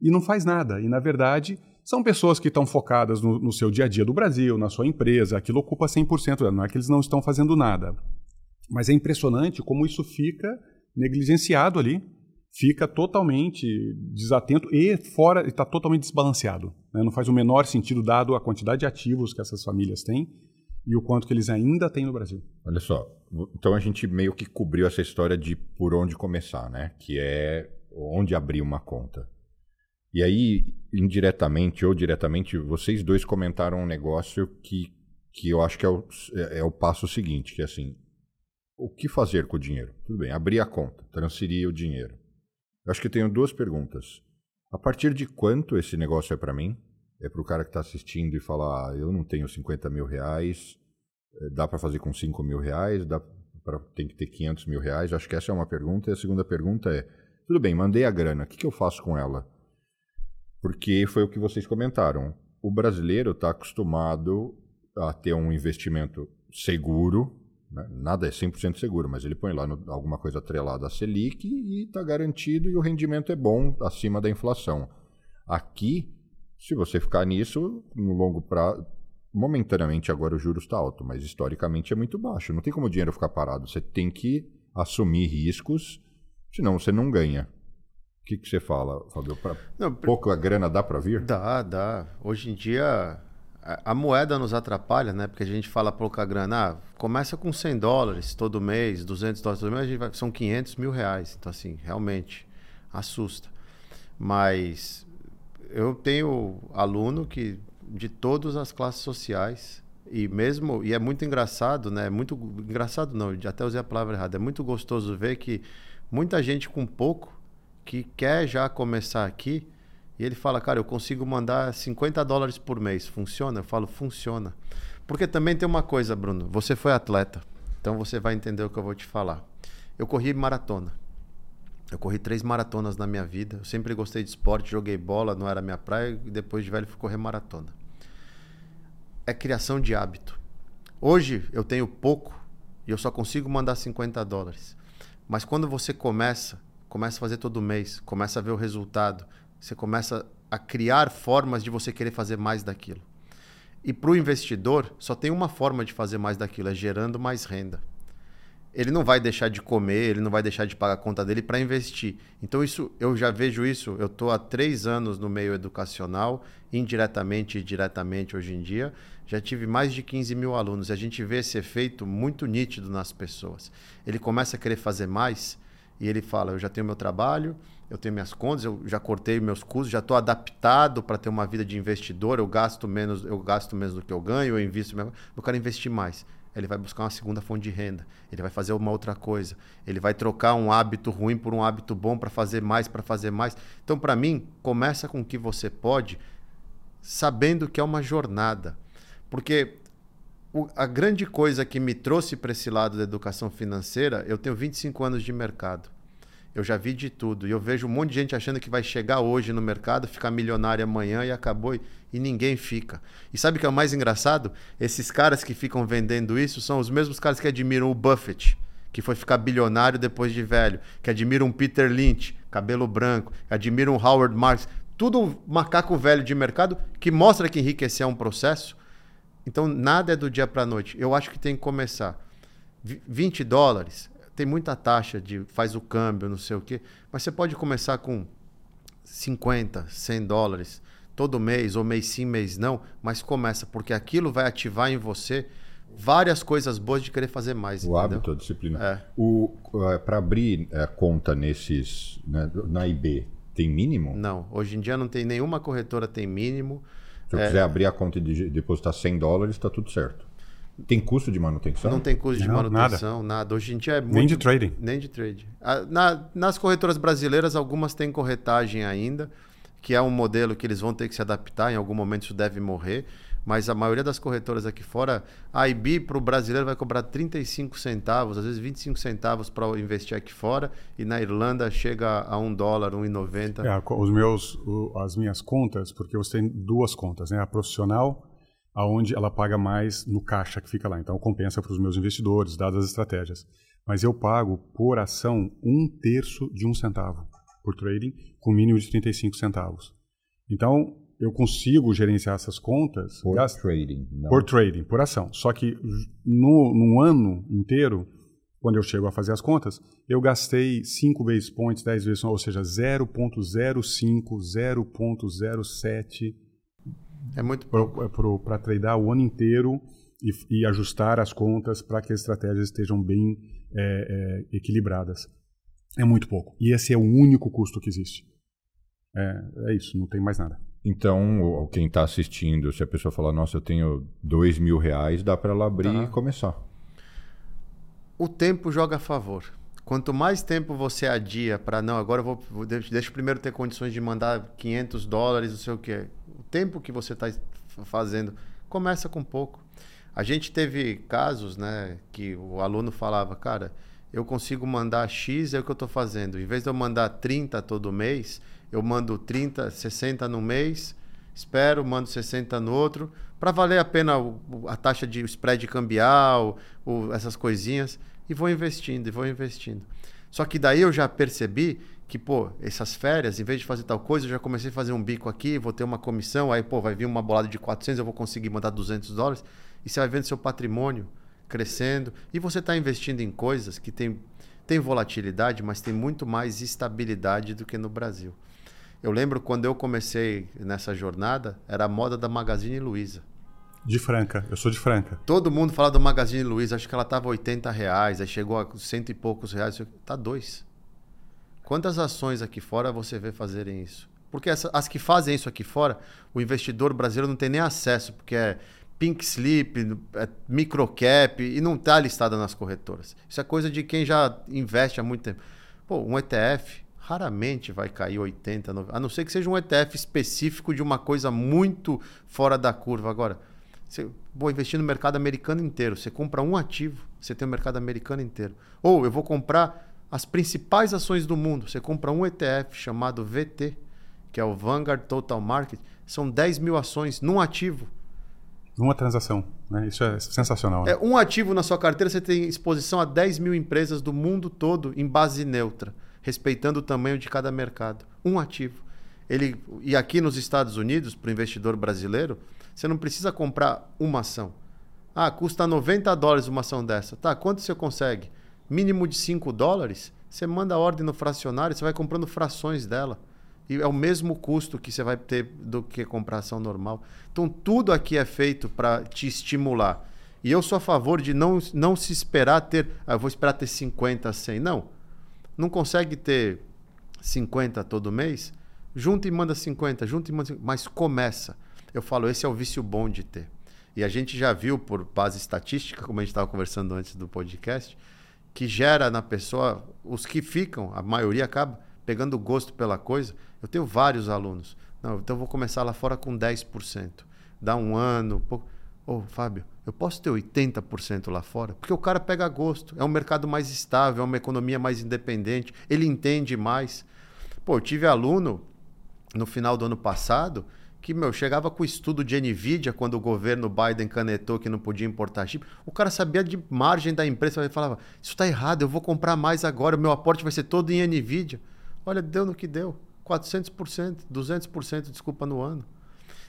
e não faz nada. E na verdade são pessoas que estão focadas no, no, seu dia a dia do Brasil, na sua empresa, aquilo ocupa 100%, não é que eles não estão fazendo nada. Mas é impressionante como isso fica negligenciado ali, fica totalmente desatento e fora está totalmente desbalanceado. Né? Não faz o menor sentido dado a quantidade de ativos que essas famílias têm e o quanto que eles ainda têm no Brasil. Olha só, então a gente meio que cobriu essa história de por onde começar, né? Que é onde abrir uma conta. E aí, indiretamente ou diretamente, vocês dois comentaram um negócio que, que eu acho que é o, é, é o passo seguinte, que é assim, o que fazer com o dinheiro? Tudo bem, abrir a conta, transferir o dinheiro. Eu acho que tenho duas perguntas. A partir de quanto esse negócio é para mim? É para o cara que está assistindo e falar, ah, eu não tenho 50 mil reais, eh, dá para fazer com 5 mil reais, dá pra, tem que ter 500 mil reais? Acho que essa é uma pergunta. E a segunda pergunta é, tudo bem, mandei a grana, o que, que eu faço com ela? Porque foi o que vocês comentaram. O brasileiro está acostumado a ter um investimento seguro? Nada é 100% seguro, mas ele põe lá no, alguma coisa atrelada à Selic e está garantido e o rendimento é bom acima da inflação. Aqui, se você ficar nisso, no longo prazo, momentaneamente agora o juros está alto, mas historicamente é muito baixo. Não tem como o dinheiro ficar parado. Você tem que assumir riscos, senão você não ganha. O que, que você fala, Fabio? Pra Não, pouco a grana dá para vir? Dá, dá. Hoje em dia a, moeda nos atrapalha, né? Porque a gente fala pouca grana. Ah, começa com 100 dólares todo mês, 200 dólares todo mês, vai, são 500 mil reais. Então, assim, realmente assusta. Mas eu tenho aluno que de todas as classes sociais e mesmo e é muito engraçado, né? Muito engraçado não, até usei a palavra errada. É muito gostoso ver que muita gente com pouco que quer já começar aqui e ele fala, cara, eu consigo mandar 50 dólares por mês. Funciona? Eu falo, funciona. Porque também tem uma coisa, Bruno. Você foi atleta, então você vai entender o que eu vou te falar. Eu corri maratona. Eu corri três maratonas na minha vida. Eu sempre gostei de esporte, joguei bola, não era minha praia, e depois de velho fui correr maratona. É criação de hábito. Hoje eu tenho pouco e eu só consigo mandar 50 dólares. Mas quando você começa, começa a fazer todo mês, começa a ver o resultado, você começa a criar formas de você querer fazer mais daquilo. E para o investidor, só tem uma forma de fazer mais daquilo, é gerando mais renda. Ele não vai deixar de comer, ele não vai deixar de pagar a conta dele para investir. Então, isso eu já vejo isso. Eu estou há três anos no meio educacional, indiretamente e diretamente hoje em dia. Já tive mais de 15 mil alunos. E a gente vê esse efeito muito nítido nas pessoas. Ele começa a querer fazer mais e ele fala: Eu já tenho meu trabalho, eu tenho minhas contas, eu já cortei meus custos, já estou adaptado para ter uma vida de investidor, eu gasto menos, eu gasto menos do que eu ganho, eu invisto, eu quero investir mais. Ele vai buscar uma segunda fonte de renda, ele vai fazer uma outra coisa, ele vai trocar um hábito ruim por um hábito bom para fazer mais, para fazer mais. Então, para mim, começa com o que você pode, sabendo que é uma jornada. Porque a grande coisa que me trouxe para esse lado da educação financeira, eu tenho 25 anos de mercado. Eu já vi de tudo. E eu vejo um monte de gente achando que vai chegar hoje no mercado, ficar milionário amanhã e acabou. E, ninguém fica. E sabe o que é o mais engraçado? Esses caras que ficam vendendo isso são os mesmos caras que admiram o Buffett, que foi ficar bilionário depois de velho, que admiram um Peter Lynch, cabelo branco, que admiram um Howard Marks. Tudo macaco velho de mercado que mostra que enriquecer é um processo então, nada é do dia para noite. Eu acho que tem que começar. 20 dólares, tem muita taxa de faz o câmbio, não sei o quê, mas você pode começar com 50, 100 dólares todo mês, ou mês sim, mês não, mas começa, porque aquilo vai ativar em você várias coisas boas de querer fazer mais. O entendeu? hábito, a disciplina. É. O, é, para abrir é, conta nesses, né, na IB, Tem mínimo? Não. Hoje em dia não tem nenhuma corretora tem mínimo. Se eu É. quiser abrir a conta e de- depositar 100 dólares, está tudo certo. Tem custo de manutenção? Não tem custo de Não, manutenção, nada. Hoje em dia é muito... Nem de trading. Nem de trade. Ah, na- nas corretoras brasileiras, algumas têm corretagem ainda, que é um modelo que eles vão ter que se adaptar, em algum momento isso deve morrer. Mas a maioria das corretoras aqui fora, a IB para o brasileiro vai cobrar 35 centavos, às vezes 25 centavos para investir aqui fora, e na Irlanda chega a 1 dólar, 1,90. É, os meus, o- as minhas contas, porque você tem duas contas, né? A profissional, aonde ela paga mais no caixa que fica lá, então compensa para os meus investidores, dadas as estratégias. Mas eu pago por ação um terço de um centavo por trading, com mínimo de 35 centavos. Então eu consigo gerenciar essas contas Por trading. Não. por trading, por ação. Só que no, num ano inteiro, quando eu chego a fazer as contas, eu gastei 5 vezes points, 10 vezes, ou seja, 0.05, 0.07 É muito para tradear o ano inteiro e, e ajustar as contas para que as estratégias estejam bem é, é, equilibradas. É muito pouco. E esse é o único custo que existe. É, é isso, não tem mais nada. Então, o- quem está assistindo, se a pessoa falar, nossa, eu tenho dois mil reais, dá para ela abrir Tá. e começar. o tempo joga a favor. Quanto mais tempo você adia para não, agora eu vou, vou deixa, primeiro ter condições de mandar 500 dólares, não sei o que. Tempo que você está fazendo começa com pouco. A gente teve casos, né, que o aluno falava, cara, eu consigo mandar X é o que eu estou fazendo. Em vez de eu mandar 30 todo mês, eu mando 30, 60 no mês, espero, mando 60 no outro, para valer a pena a taxa de spread cambial, essas coisinhas, e vou investindo, e vou investindo. Só que daí eu já percebi que, pô, essas férias, em vez de fazer tal coisa, eu já comecei a fazer um bico aqui, vou ter uma comissão, aí, pô, vai vir uma bolada de 400, eu vou conseguir mandar 200 dólares, e você vai vendo seu patrimônio crescendo, e você está investindo em coisas que tem, tem volatilidade, mas tem muito mais estabilidade do que no Brasil. Eu lembro quando eu comecei nessa jornada, era a moda da Magazine Luiza. De Franca, eu sou de Franca. Todo mundo fala do Magazine Luiza, acho que ela estava 80 reais, aí chegou a cento e poucos reais, tá dois. Quantas ações aqui fora você vê fazerem isso? Porque essa- as que fazem isso aqui fora, o investidor brasileiro não tem nem acesso, porque é pink slip, é microcap e não está listada nas corretoras. Isso é coisa de quem já investe há muito tempo. Pô, um ETF raramente vai cair 80, 90, a não ser que seja um ETF específico de uma coisa muito fora da curva. Agora, você, vou investir no mercado americano inteiro. Você compra um ativo, você tem o mercado americano inteiro. Ou eu vou comprar as principais ações do mundo. Você compra um ETF chamado VT, que é o Vanguard Total Market. São 10 mil ações num ativo. Numa transação. Né? Isso é sensacional. Né? É, um ativo na sua carteira, você tem exposição a 10 mil empresas do mundo todo em base neutra, respeitando o tamanho de cada mercado. Um ativo. Ele, e aqui nos Estados Unidos, para o investidor brasileiro, você não precisa comprar uma ação. Ah, custa 90 dólares uma ação dessa. Tá, quanto você consegue? Mínimo de 5 dólares, você manda ordem no fracionário, você vai comprando frações dela. E é o mesmo custo que você vai ter do que comprar ação normal. Então, tudo aqui é feito para te estimular. E eu sou a favor de não, não se esperar ter. Ah, vou esperar ter 50, 100. Não. Não consegue ter 50 todo mês? Junta e manda 50, junta e manda 50. Mas começa. Eu falo, esse é o vício bom de ter. E a gente já viu por base estatística, como a gente estava conversando antes do podcast, que gera na pessoa, os que ficam, a maioria acaba pegando gosto pela coisa. Eu tenho vários alunos. Não, então eu vou começar lá fora com 10%. Dá um ano. Pouco. Ô, Fábio, eu posso ter 80% lá fora? Porque o cara pega gosto. É um mercado mais estável, é uma economia mais independente. Ele entende mais. Pô, eu tive aluno no final do ano passado que, meu, chegava com o estudo de NVIDIA quando o governo Biden canetou que não podia importar chip. O cara sabia de margem da empresa. Ele falava, isso está errado, eu vou comprar mais agora, o meu aporte vai ser todo em NVIDIA. Olha, deu no que deu. 400%, 200%, desculpa, no ano.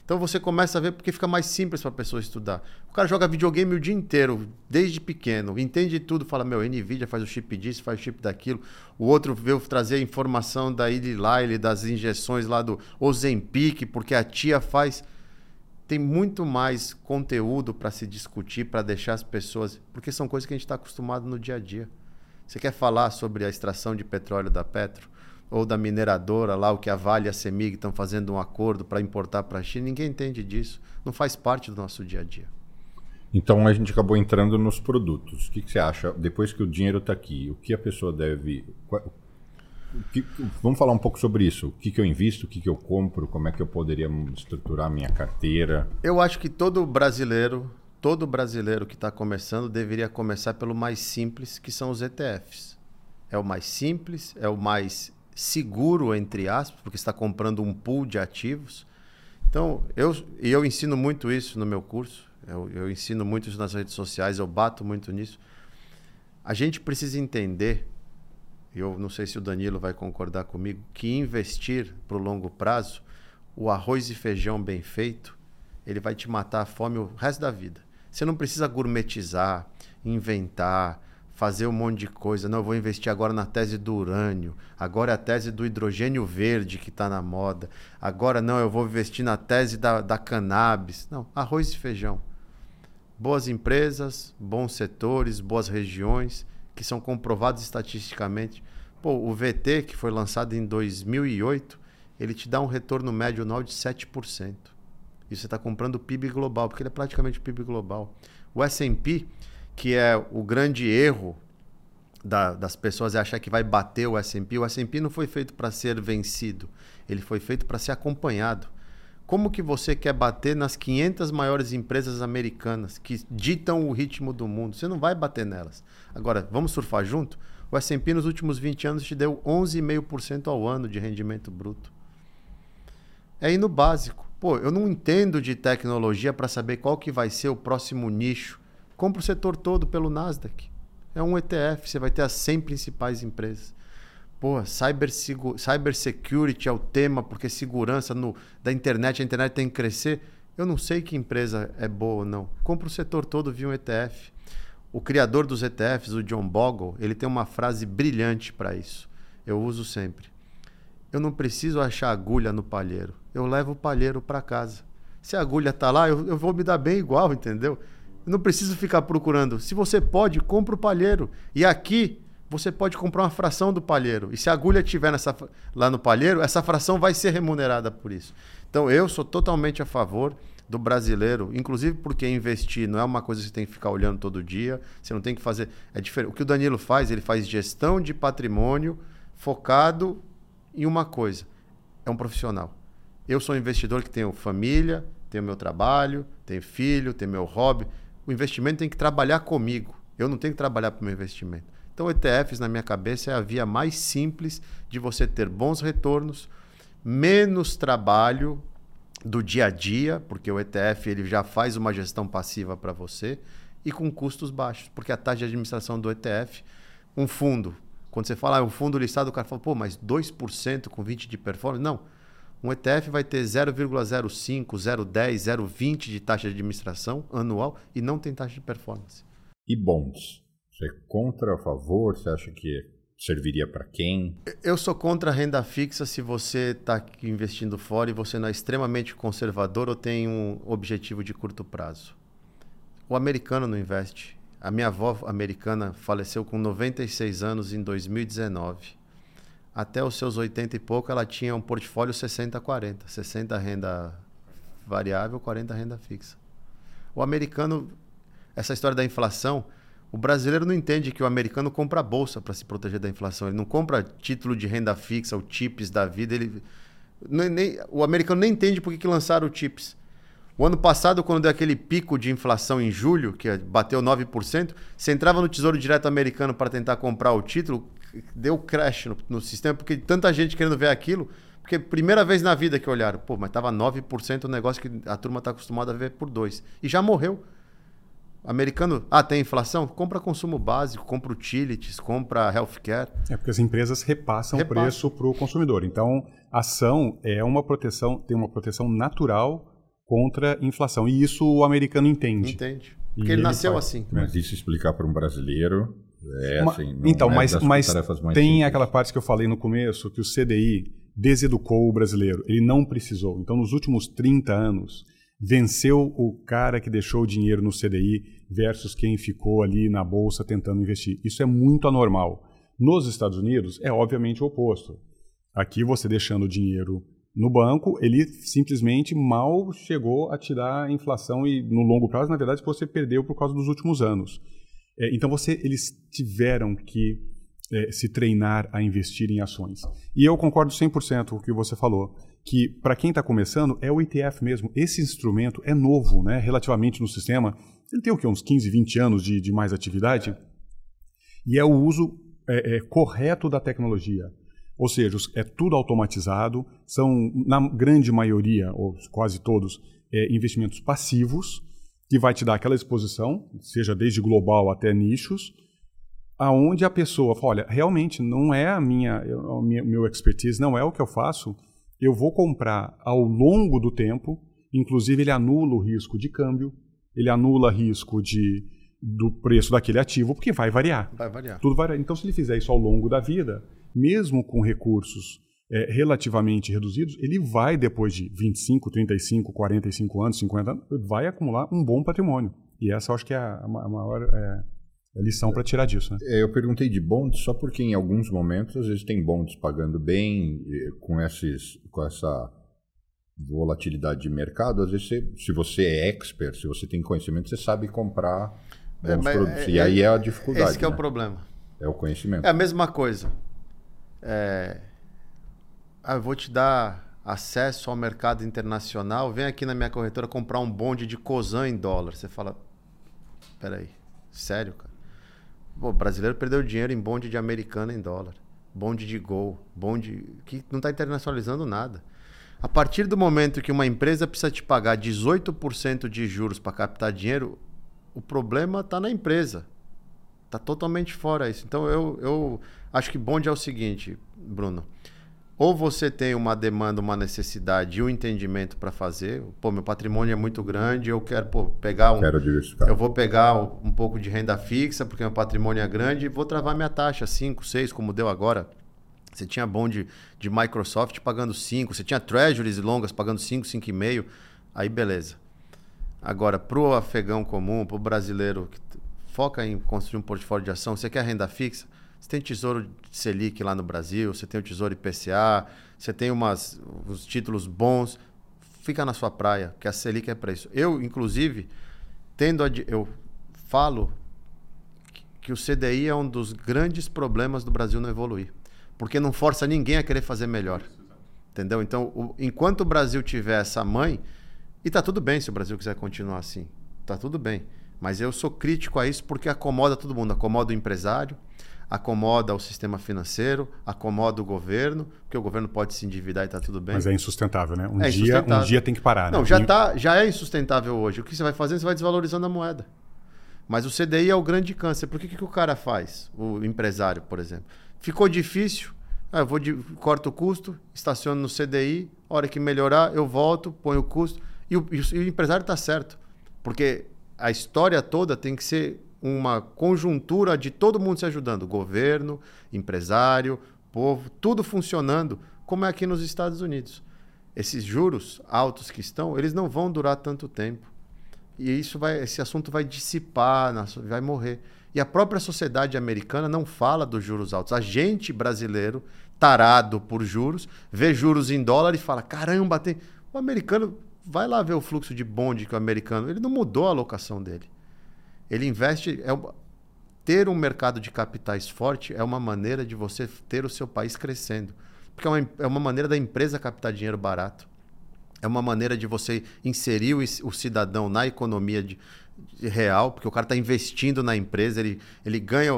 Então você começa a ver porque fica mais simples para a pessoa estudar. O cara joga videogame o dia inteiro, desde pequeno, entende tudo, fala: meu, Nvidia faz o chip disso, faz o chip daquilo. O outro veio trazer informação da Eli Lilly, das injeções lá do Ozempic, porque a tia faz. Tem muito mais conteúdo para se discutir, para deixar as pessoas. Porque são coisas que a gente está acostumado no dia a dia. Você quer falar sobre a extração de petróleo da Petro? Ou da mineradora lá, o que a Vale e a Semig estão fazendo um acordo para importar para a China, ninguém entende disso. Não faz parte do nosso dia a dia. Então a gente acabou entrando nos produtos. O que, que você acha? Depois que o dinheiro está aqui, o que a pessoa deve. Que, vamos falar um pouco sobre isso. O que, que eu invisto, o que, que eu compro, como é que eu poderia estruturar a minha carteira? Eu acho que todo brasileiro, todo brasileiro que está começando deveria começar pelo mais simples, que são os ETFs. É o mais simples, é o mais seguro, entre aspas, porque está comprando um pool de ativos. Então, eu, e eu ensino muito isso no meu curso, eu, eu ensino muito isso nas redes sociais, eu bato muito nisso. A gente precisa entender, eu não sei se o Danilo vai concordar comigo, que investir para o longo prazo, o arroz e feijão bem feito, ele vai te matar a fome o resto da vida. Você não precisa gourmetizar, inventar, fazer um monte de coisa. Não, eu vou investir agora na tese do urânio. Agora é a tese do hidrogênio verde que está na moda. Agora não, eu vou investir na tese da, da cannabis. Não, arroz e feijão. Boas empresas, bons setores, boas regiões que são comprovados estatisticamente. Pô, o VT, que foi lançado em 2008, ele te dá um retorno médio anual de 7%. E você está comprando o PIB global, porque ele é praticamente o PIB global. O S&P que é o grande erro da, das pessoas é achar que vai bater o S&P. O S&P não foi feito para ser vencido, ele foi feito para ser acompanhado. Como que você quer bater nas 500 maiores empresas americanas que ditam o ritmo do mundo? Você não vai bater nelas. Agora, vamos surfar junto? O S&P nos últimos 20 anos te deu 11,5% ao ano de rendimento bruto. É aí no básico. Pô, eu não entendo de tecnologia para saber qual que vai ser o próximo nicho Compra o setor todo pelo Nasdaq. É um ETF, você vai ter as 100 principais empresas. Pô, cyber, cyber security é o tema, porque segurança no, da internet, a internet tem que crescer. Eu não sei que empresa é boa ou não. Compra o setor todo via um ETF. O criador dos ETFs, o John Bogle, ele tem uma frase brilhante para isso. Eu uso sempre. Eu não preciso achar agulha no palheiro. Eu levo o palheiro para casa. Se a agulha está lá, eu, eu vou me dar bem igual, entendeu? Não preciso ficar procurando. Se você pode, compra o palheiro. E aqui você pode comprar uma fração do palheiro. E se a agulha nessa, lá no palheiro, essa fração vai ser remunerada por isso. Então eu sou totalmente a favor do brasileiro, inclusive porque investir não é uma coisa que você tem que ficar olhando todo dia, você não tem que fazer, é diferente. O que o Danilo faz, ele faz gestão de patrimônio focado em uma coisa. É um profissional. Eu sou um investidor que tenho família, tenho meu trabalho, tenho filho, tenho meu hobby o investimento tem que trabalhar comigo. Eu não tenho que trabalhar para o meu investimento. Então, ETFs, na minha cabeça, é a via mais simples de você ter bons retornos, menos trabalho do dia a dia, porque o ETF ele já faz uma gestão passiva para você, e com custos baixos, porque a taxa de administração do ETF, um fundo, quando você fala ah, um fundo listado, o cara fala, pô, mas 2% com 20% de performance? Não. Um ETF vai ter 0,05, 0,10, 0,20 de taxa de administração anual e não tem taxa de performance. E bons? Você é contra a favor? Você acha que serviria para quem? Eu sou contra a renda fixa se você está investindo fora e você não é extremamente conservador ou tem um objetivo de curto prazo. O americano não investe. A minha avó americana faleceu com 96 anos em 2019 até os seus 80 e pouco, ela tinha um portfólio 60-40. 60 renda variável, 40 renda fixa. O americano, essa história da inflação, o brasileiro não entende que o americano compra a bolsa para se proteger da inflação. Ele não compra título de renda fixa, o TIPS da vida. Ele, nem, o americano nem entende por que, que lançaram o TIPS. O ano passado, quando deu aquele pico de inflação em julho, que bateu 9%, você entrava no Tesouro Direto americano para tentar comprar o título, deu crash no, no, sistema, porque tanta gente querendo ver aquilo, porque primeira vez na vida que olharam, pô, mas tava 9% o negócio que a turma está acostumada a ver por 2%. E já morreu. Americano, ah, tem inflação? Compra consumo básico, compra utilities, compra healthcare. É porque as empresas repassam o preço para o consumidor. Então, a ação é uma proteção, tem uma proteção natural contra inflação. E isso o americano entende. Entende. Porque ele, ele nasceu faz. assim. Mas isso explicar para um brasileiro é, assim, então, é mas, mas tem simples. aquela parte que eu falei no começo, que o CDI deseducou o brasileiro. Ele não precisou. Então, nos últimos 30 anos, venceu o cara que deixou o dinheiro no CDI versus quem ficou ali na bolsa tentando investir. Isso é muito anormal. Nos Estados Unidos, é obviamente o oposto. Aqui você deixando o dinheiro no banco, ele simplesmente mal chegou a tirar a inflação e no longo prazo, na verdade, você perdeu por causa dos últimos anos. É, então você, eles tiveram que é, se treinar a investir em ações. E eu concordo 100% com o que você falou, que para quem está começando é o ETF mesmo. Esse instrumento é novo, né, relativamente no sistema. Ele tem o quê? Uns 15, 20 anos de, de mais atividade? E é o uso é, é, correto da tecnologia. Ou seja, é tudo automatizado, são, na grande maioria, ou quase todos, é, investimentos passivos, que vai te dar aquela exposição, seja desde global até nichos, aonde a pessoa fala, olha, realmente não é a minha, a minha, meu expertise, não é o que eu faço, eu vou comprar ao longo do tempo, inclusive ele anula o risco de câmbio, ele anula risco de, do preço daquele ativo, porque vai variar. Vai variar. Tudo vai variar. Então, se ele fizer isso ao longo da vida, mesmo com recursos é, relativamente reduzidos, ele vai, depois de 25, 35, 45 anos, 50 anos, vai acumular um bom patrimônio. E essa eu acho que é a, a maior é, lição para tirar disso. Né? É, eu perguntei de bonds só porque em alguns momentos, às vezes tem bonds pagando bem, com, esses, com essa volatilidade de mercado, às vezes você, se você é expert, se você tem conhecimento, você sabe comprar é, bons é, produtos. e aí é a dificuldade. Esse é né? o problema. É o conhecimento. É a mesma coisa. É... Ah, eu vou te dar acesso ao mercado internacional, vem aqui na minha corretora comprar um bonde de Cosan em dólar. Você fala, peraí, sério, cara? Pô, o brasileiro perdeu dinheiro em bonde de americana em dólar. Bonde de gol, bonde que não está internacionalizando nada. A partir do momento que uma empresa precisa te pagar 18% de juros para captar dinheiro, o problema está na empresa. Está totalmente fora isso. Então eu, eu acho que bonde é o seguinte, Bruno. Ou você tem uma demanda, uma necessidade e um entendimento para fazer. Pô, meu patrimônio é muito grande, eu quero pô, pegar um. Quero diversificar. Eu vou pegar um pouco de renda fixa, porque meu patrimônio é grande, e vou travar minha taxa 5, 6, como deu agora. Você tinha bonde de Microsoft pagando 5, você tinha treasuries longas pagando 5, 5,5. Aí beleza. Agora, para o afegão comum, para o brasileiro que foca em construir um portfólio de ação, você quer renda fixa? Você tem Tesouro Selic lá no Brasil, você tem o Tesouro IPCA, você tem umas, uns títulos bons. Fica na sua praia, que a Selic é para isso. Eu, inclusive, tendo a, eu falo que o CDI é um dos grandes problemas do Brasil não evoluir. Porque não força ninguém a querer fazer melhor. Entendeu? Então, o, enquanto o Brasil tiver essa mãe, e tá tudo bem se o Brasil quiser continuar assim. Tá tudo bem. Mas eu sou crítico a isso porque acomoda todo mundo. Acomoda o empresário, acomoda o sistema financeiro, acomoda o governo, porque o governo pode se endividar e está tudo bem. Mas é insustentável, né? Um, é dia, um dia tem que parar. Né? Não, já, tá, já é insustentável hoje. O que você vai fazer? Você vai desvalorizando a moeda. Mas o CDI é o grande câncer. Por que, que o cara faz? O empresário, por exemplo. Ficou difícil, ah, eu vou de, corto o custo, estaciono no CDI, hora que melhorar, eu volto, ponho o custo. E o, e o empresário está certo. Porque a história toda tem que ser uma conjuntura de todo mundo se ajudando, governo, empresário, povo, tudo funcionando, como é aqui nos Estados Unidos. Esses juros altos que estão, eles não vão durar tanto tempo. E isso vai, esse assunto vai dissipar, vai morrer. E a própria sociedade americana não fala dos juros altos. A gente brasileiro, tarado por juros, vê juros em dólar e fala: caramba, tem. O americano vai lá ver o fluxo de bonde que o americano. Ele não mudou a alocação dele. Ele investe. É, ter um mercado de capitais forte é uma maneira de você ter o seu país crescendo. Porque é uma, é uma maneira da empresa captar dinheiro barato. É uma maneira de você inserir o, o cidadão na economia de, de real, porque o cara está investindo na empresa, ele, ele ganha.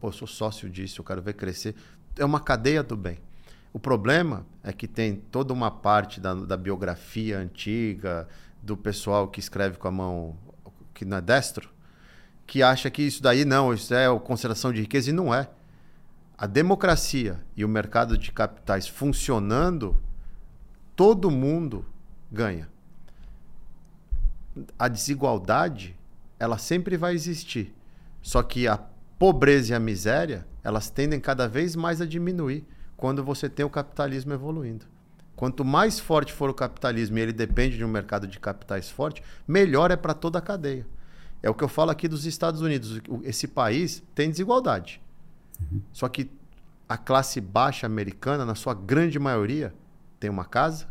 Pô, sou sócio disso, eu quero ver crescer. É uma cadeia do bem. O problema é que tem toda uma parte da, da biografia antiga, do pessoal que escreve com a mão que não é destro, que acha que isso daí não, isso é concentração de riqueza, e não é. A democracia e o mercado de capitais funcionando, todo mundo ganha. A desigualdade, ela sempre vai existir. Só que a pobreza e a miséria, elas tendem cada vez mais a diminuir quando você tem o capitalismo evoluindo. Quanto mais forte for o capitalismo e ele depende de um mercado de capitais forte, melhor é para toda a cadeia. É o que eu falo aqui dos Estados Unidos. Esse país tem desigualdade. Uhum. Só que a classe baixa americana, na sua grande maioria, tem uma casa,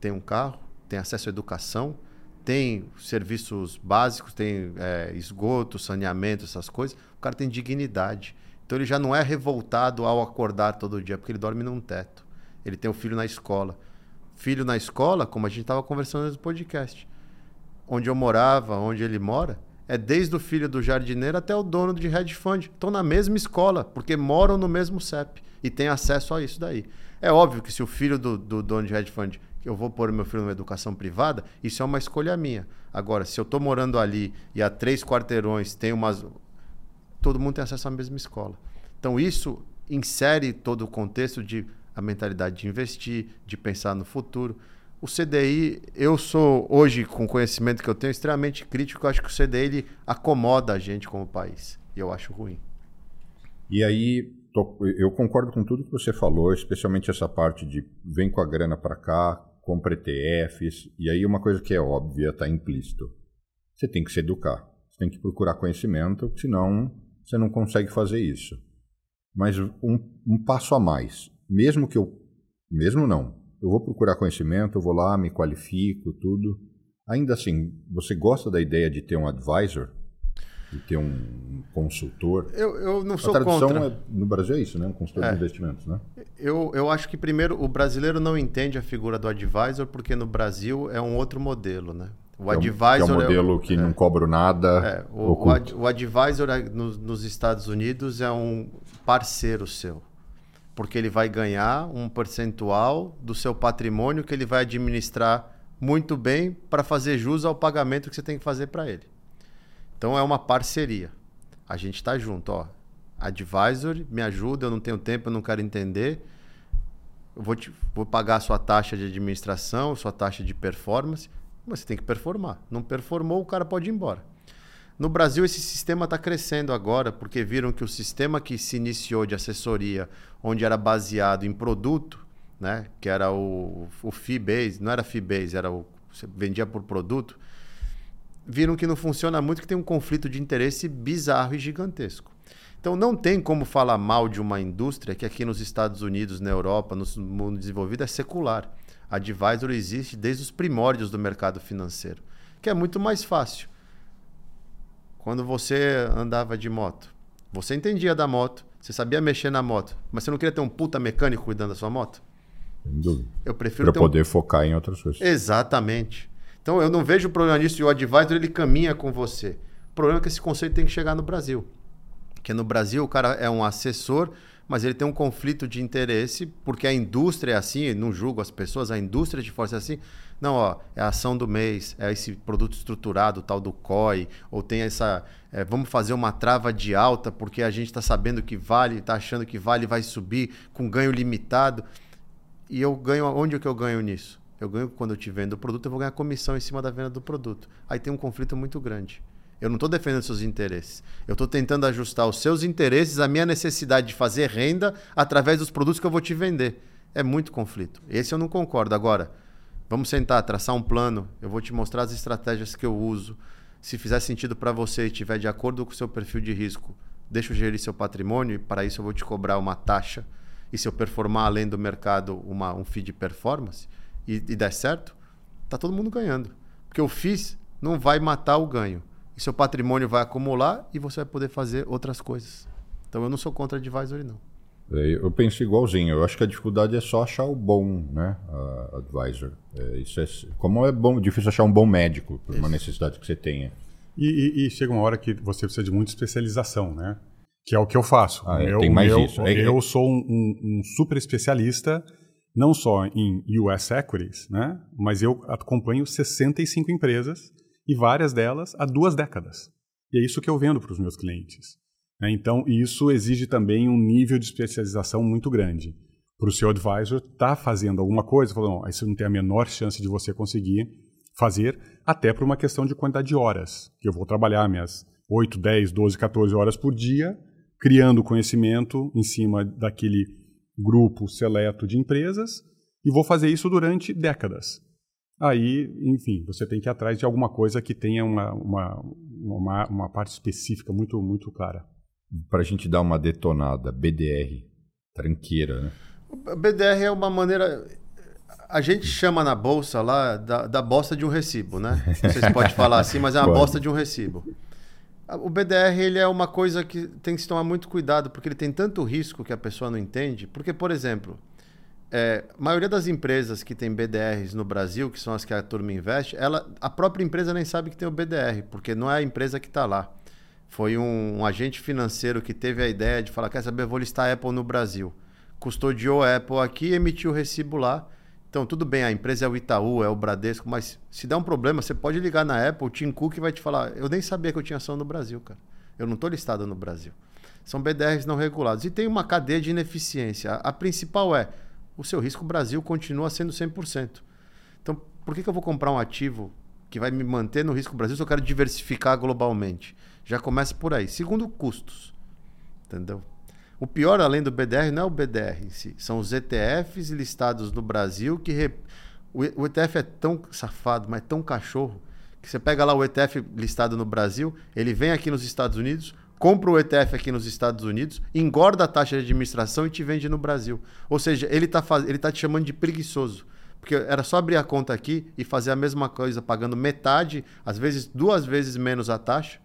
tem um carro, tem acesso à educação, tem serviços básicos, tem é, esgoto, saneamento, essas coisas. O cara tem dignidade. Então ele já não é revoltado ao acordar todo dia, porque ele dorme num teto. Ele tem o um filho na escola. Filho na escola, como a gente estava conversando no podcast. Onde eu morava, onde ele mora, é desde o filho do jardineiro até o dono de hedge fund. Estão na mesma escola, porque moram no mesmo CEP e têm acesso a isso daí. É óbvio que se o filho do, do dono de hedge fund, eu vou pôr meu filho numa educação privada, isso é uma escolha minha. Agora, se eu estou morando ali e a três quarteirões tem umas. Todo mundo tem acesso à mesma escola. Então, isso insere todo o contexto de a mentalidade de investir, de pensar no futuro. O CDI, eu sou hoje, com o conhecimento que eu tenho, extremamente crítico. Eu acho que o CDI ele acomoda a gente como país. E eu acho ruim. E aí, tô, eu concordo com tudo que você falou, especialmente essa parte de vem com a grana para cá, compra ETFs. E aí, uma coisa que é óbvia, está implícito. Você tem que se educar. Você tem que procurar conhecimento, senão você não consegue fazer isso. Mas um, um passo a mais. Mesmo que eu. Mesmo não eu vou procurar conhecimento, eu vou lá, me qualifico, tudo. Ainda assim, você gosta da ideia de ter um advisor? De ter um consultor? Eu, eu não sou A tradução contra. É, no Brasil é isso, né? Um consultor É. de investimentos, né? Eu, eu acho que, primeiro, o brasileiro não entende a figura do advisor, porque no Brasil é um outro modelo, né? O Que é um- advisor que é um modelo que não cobra nada. É, o, o, ad- o advisor é, nos, nos Estados Unidos é um parceiro seu. Porque ele vai ganhar um percentual do seu patrimônio que ele vai administrar muito bem para fazer jus ao pagamento que você tem que fazer para ele. Então é uma parceria. A gente está junto, ó. Advisor, me ajuda, eu não tenho tempo, eu não quero entender. Eu vou, te, vou pagar a sua taxa de administração, sua taxa de performance, mas você tem que performar. Não performou, o cara pode ir embora. No Brasil, esse sistema está crescendo agora, porque viram que o sistema que se iniciou de assessoria, onde era baseado em produto, né, que era o, o fee-base, não era fee-base, era o, você vendia por produto, viram que não funciona muito, que tem um conflito de interesse bizarro e gigantesco. Então não tem como falar mal de uma indústria que aqui nos Estados Unidos, na Europa, no mundo desenvolvido é secular. A Advisor existe desde os primórdios do mercado financeiro, que é muito mais fácil. Quando você andava de moto, você entendia da moto, você sabia mexer na moto, mas você não queria ter um puta mecânico cuidando da sua moto? Sem dúvida. Eu prefiro Para ter um poder focar em outras coisas. Exatamente. Então eu não vejo problema nisso e o advisor ele caminha com você. O problema é que esse conceito tem que chegar no Brasil. Porque no Brasil o cara é um assessor, mas ele tem um conflito de interesse, porque a indústria é assim, não julgo as pessoas, a indústria de força é assim. Não, ó, é a ação do mês, é esse produto estruturado, tal do COI, ou tem essa. é, vamos fazer uma trava de alta, porque a gente está sabendo que vale, está achando que vale, vai subir com ganho limitado. E eu ganho. Onde que eu ganho nisso? Eu ganho quando eu te vendo o produto, eu vou ganhar comissão em cima da venda do produto. Aí tem um conflito muito grande. Eu não estou defendendo seus interesses. Eu estou tentando ajustar os seus interesses à minha necessidade de fazer renda através dos produtos que eu vou te vender. É muito conflito. Esse eu não concordo. Agora, vamos sentar, traçar um plano. Eu vou te mostrar as estratégias que eu uso. Se fizer sentido para você e estiver de acordo com o seu perfil de risco, deixa eu gerir seu patrimônio e para isso eu vou te cobrar uma taxa. E se eu performar além do mercado uma, um fee de performance e, e der certo, tá todo mundo ganhando. Porque o FIIs não vai matar o ganho. E seu patrimônio vai acumular e você vai poder fazer outras coisas. Então eu não sou contra advisory, não. É, Eu penso igualzinho. Eu acho que a dificuldade é só achar o bom, né, advisor. É, isso é, como é bom, difícil achar um bom médico por uma necessidade que você tenha. E, e- e chega uma hora que você precisa de muita especialização, né? Que é o que eu faço. Ah, é, eu, tem mais eu, isso. Eu sou um, um- um super especialista, não só em US Equities, né? Mas eu acompanho 65 empresas e várias delas há duas décadas. E é isso que eu vendo para os meus clientes. Né? Então, isso exige também um nível de especialização muito grande. Para o seu advisor estar fazendo alguma coisa, falando, não, isso não tem a menor chance de você conseguir fazer, até por uma questão de quantidade de horas, que eu vou trabalhar minhas 8, 10, 12, 14 horas por dia, criando conhecimento em cima daquele grupo seleto de empresas, e vou fazer isso durante décadas. Aí, enfim, você tem que ir atrás de alguma coisa que tenha uma, uma, uma, uma parte específica muito, muito clara. Para a gente dar uma detonada, BDR. Tranqueira, né? BDR é uma maneira. A gente chama na bolsa lá da, da bosta de um recibo, né? Não sei se pode falar assim, mas é uma bosta de um recibo. O BDR ele é uma coisa que tem que se tomar muito cuidado, porque ele tem tanto risco que a pessoa não entende. Porque, por exemplo, é, a maioria das empresas que tem BDRs no Brasil, que são as que a turma investe, ela, a própria empresa nem sabe que tem o BDR, porque não é a empresa que está lá. Foi um, um agente financeiro que teve a ideia de falar: quer saber, vou listar a Apple no Brasil. Custodiou a Apple aqui e emitiu o recibo lá. Então, tudo bem, a empresa é o Itaú, é o Bradesco, mas se der um problema, você pode ligar na Apple, o Tim Cook vai te falar: eu nem sabia que eu tinha ação no Brasil, cara. Eu não estou listado no Brasil. São BDRs não regulados. E tem uma cadeia de ineficiência. A, a principal é: o seu risco Brasil continua sendo 100%. Então, por que, que eu vou comprar um ativo que vai me manter no risco Brasil se eu quero diversificar globalmente? Já começa por aí. Segundo, custos. Entendeu? O pior, além do BDR, não é o BDR em si. São os ETFs listados no Brasil que. O ETF é tão safado, mas tão cachorro, que você pega lá o ETF listado no Brasil, ele vem aqui nos Estados Unidos, compra o ETF aqui nos Estados Unidos, engorda a taxa de administração e te vende no Brasil. Ou seja, ele está ele tá te chamando de preguiçoso. Porque era só abrir a conta aqui e fazer a mesma coisa, pagando metade, às vezes duas vezes menos a taxa.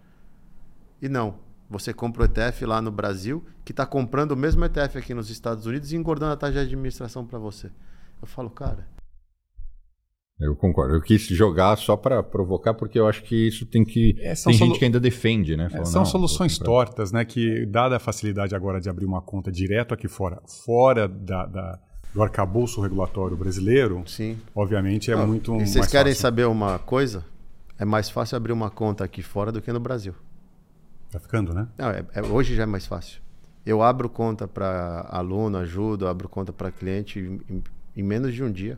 E não. Você compra o ETF lá no Brasil, que está comprando o mesmo ETF aqui nos Estados Unidos e engordando a taxa de administração para você. Eu falo, cara, Eu concordo. Eu quis jogar só para provocar, porque eu acho que isso tem que. É, tem solu- gente que ainda defende, né? É, são "Não, soluções vou comprar". tortas, né? Que, dada a facilidade agora de abrir uma conta direto aqui fora, fora da, da- do arcabouço regulatório brasileiro, sim. obviamente é Não, muito e mais vocês querem fácil. saber uma coisa? É mais fácil abrir uma conta aqui fora do que no Brasil. Tá ficando, né? Não, é- é- hoje já é mais fácil. Eu abro conta para aluno, ajudo, abro conta para cliente em, em- em menos de um dia.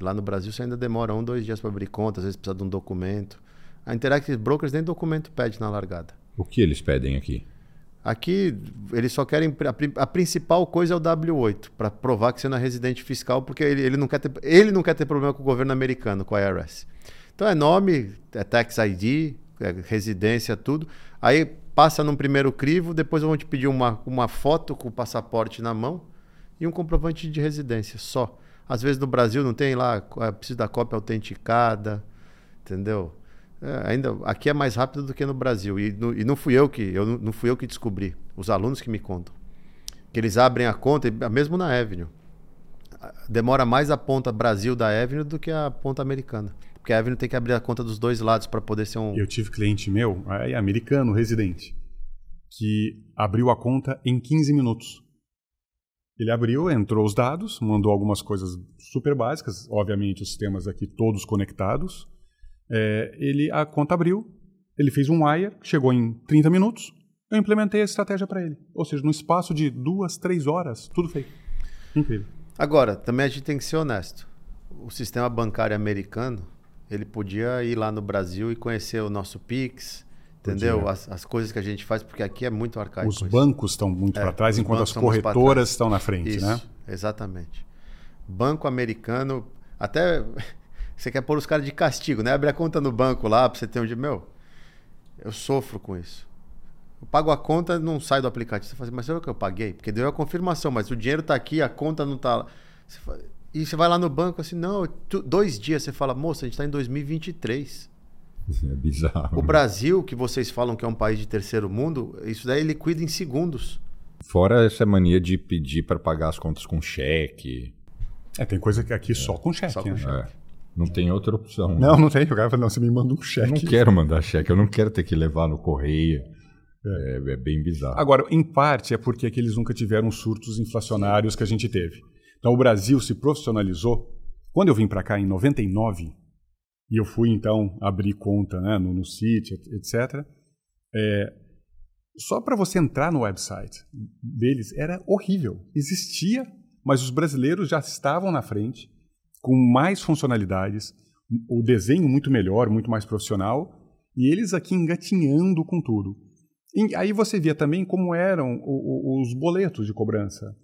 Lá no Brasil você ainda demora um, dois dias para abrir conta, às vezes precisa de um documento. A Interactive Brokers nem documento pede na largada. O que eles pedem aqui? Aqui eles só querem a, a principal coisa é o W8 para provar que você não é residente fiscal, porque ele, ele não quer ter, ele não quer ter problema com o governo americano, com a IRS. Então é nome, é tax ID, é residência, tudo. Aí passa num primeiro crivo, depois vão te pedir uma, uma foto com o passaporte na mão e um comprovante de residência só. Às vezes no Brasil não tem lá, é, precisa da cópia autenticada, entendeu? É, ainda aqui é mais rápido do que no Brasil e, no- e não fui eu que eu não- fui eu que descobri, os alunos que me contam que eles abrem a conta e- mesmo na Avenue a- demora mais a ponta Brasil da Avenue do que a ponta americana, porque a Avenue tem que abrir a conta dos dois lados para poder ser um Eu tive cliente meu, aí, americano, residente, que abriu a conta em 15 minutos. Ele abriu, entrou os dados, mandou algumas coisas super básicas, obviamente os sistemas aqui todos conectados. É, ele a conta abriu, ele fez um wire, chegou em 30 minutos, eu implementei a estratégia para ele. Ou seja, no espaço de duas, três horas, tudo feito. Incrível. Agora, também a gente tem que ser honesto. O sistema bancário americano, ele podia ir lá no Brasil e conhecer o nosso Pix, entendeu? As, as coisas que a gente faz, porque aqui é muito arcaico. Os bancos estão muito É, para trás, enquanto as corretoras estão na frente, Isso, né? exatamente. Banco americano, até você quer pôr os caras de castigo, né? Abre a conta no banco lá pra você ter um dia. Meu, eu sofro com isso. Eu pago a conta, não sai do aplicativo. Você fala assim, mas será que eu paguei? Porque deu a confirmação, mas o dinheiro tá aqui, a conta não tá lá. Você fala- E você vai lá no banco assim, não, tu- dois dias você fala, moça, a gente tá em 2023. É bizarro. O Brasil, que vocês falam que é um país de terceiro mundo, isso daí liquida em segundos. Fora essa mania de pedir para pagar as contas com cheque. É, tem coisa que aqui só com cheque, Só com né? cheque. É, não tem outra opção. Não, não tem. O cara fala, não, você me manda um Eu cheque. não quero mandar cheque, eu não quero ter que levar no correio. É, é bem bizarro. Agora, em parte é porque aqui eles nunca tiveram os surtos inflacionários que a gente teve. Então o Brasil se profissionalizou. Quando eu vim para cá em 99, e eu fui então abrir conta né, no, no City, etc. é, só para você entrar no website deles era horrível. Existia, mas os brasileiros já estavam na frente, com mais funcionalidades, o desenho muito melhor, muito mais profissional, e eles aqui engatinhando com tudo. E aí você via também como eram os boletos de cobrança.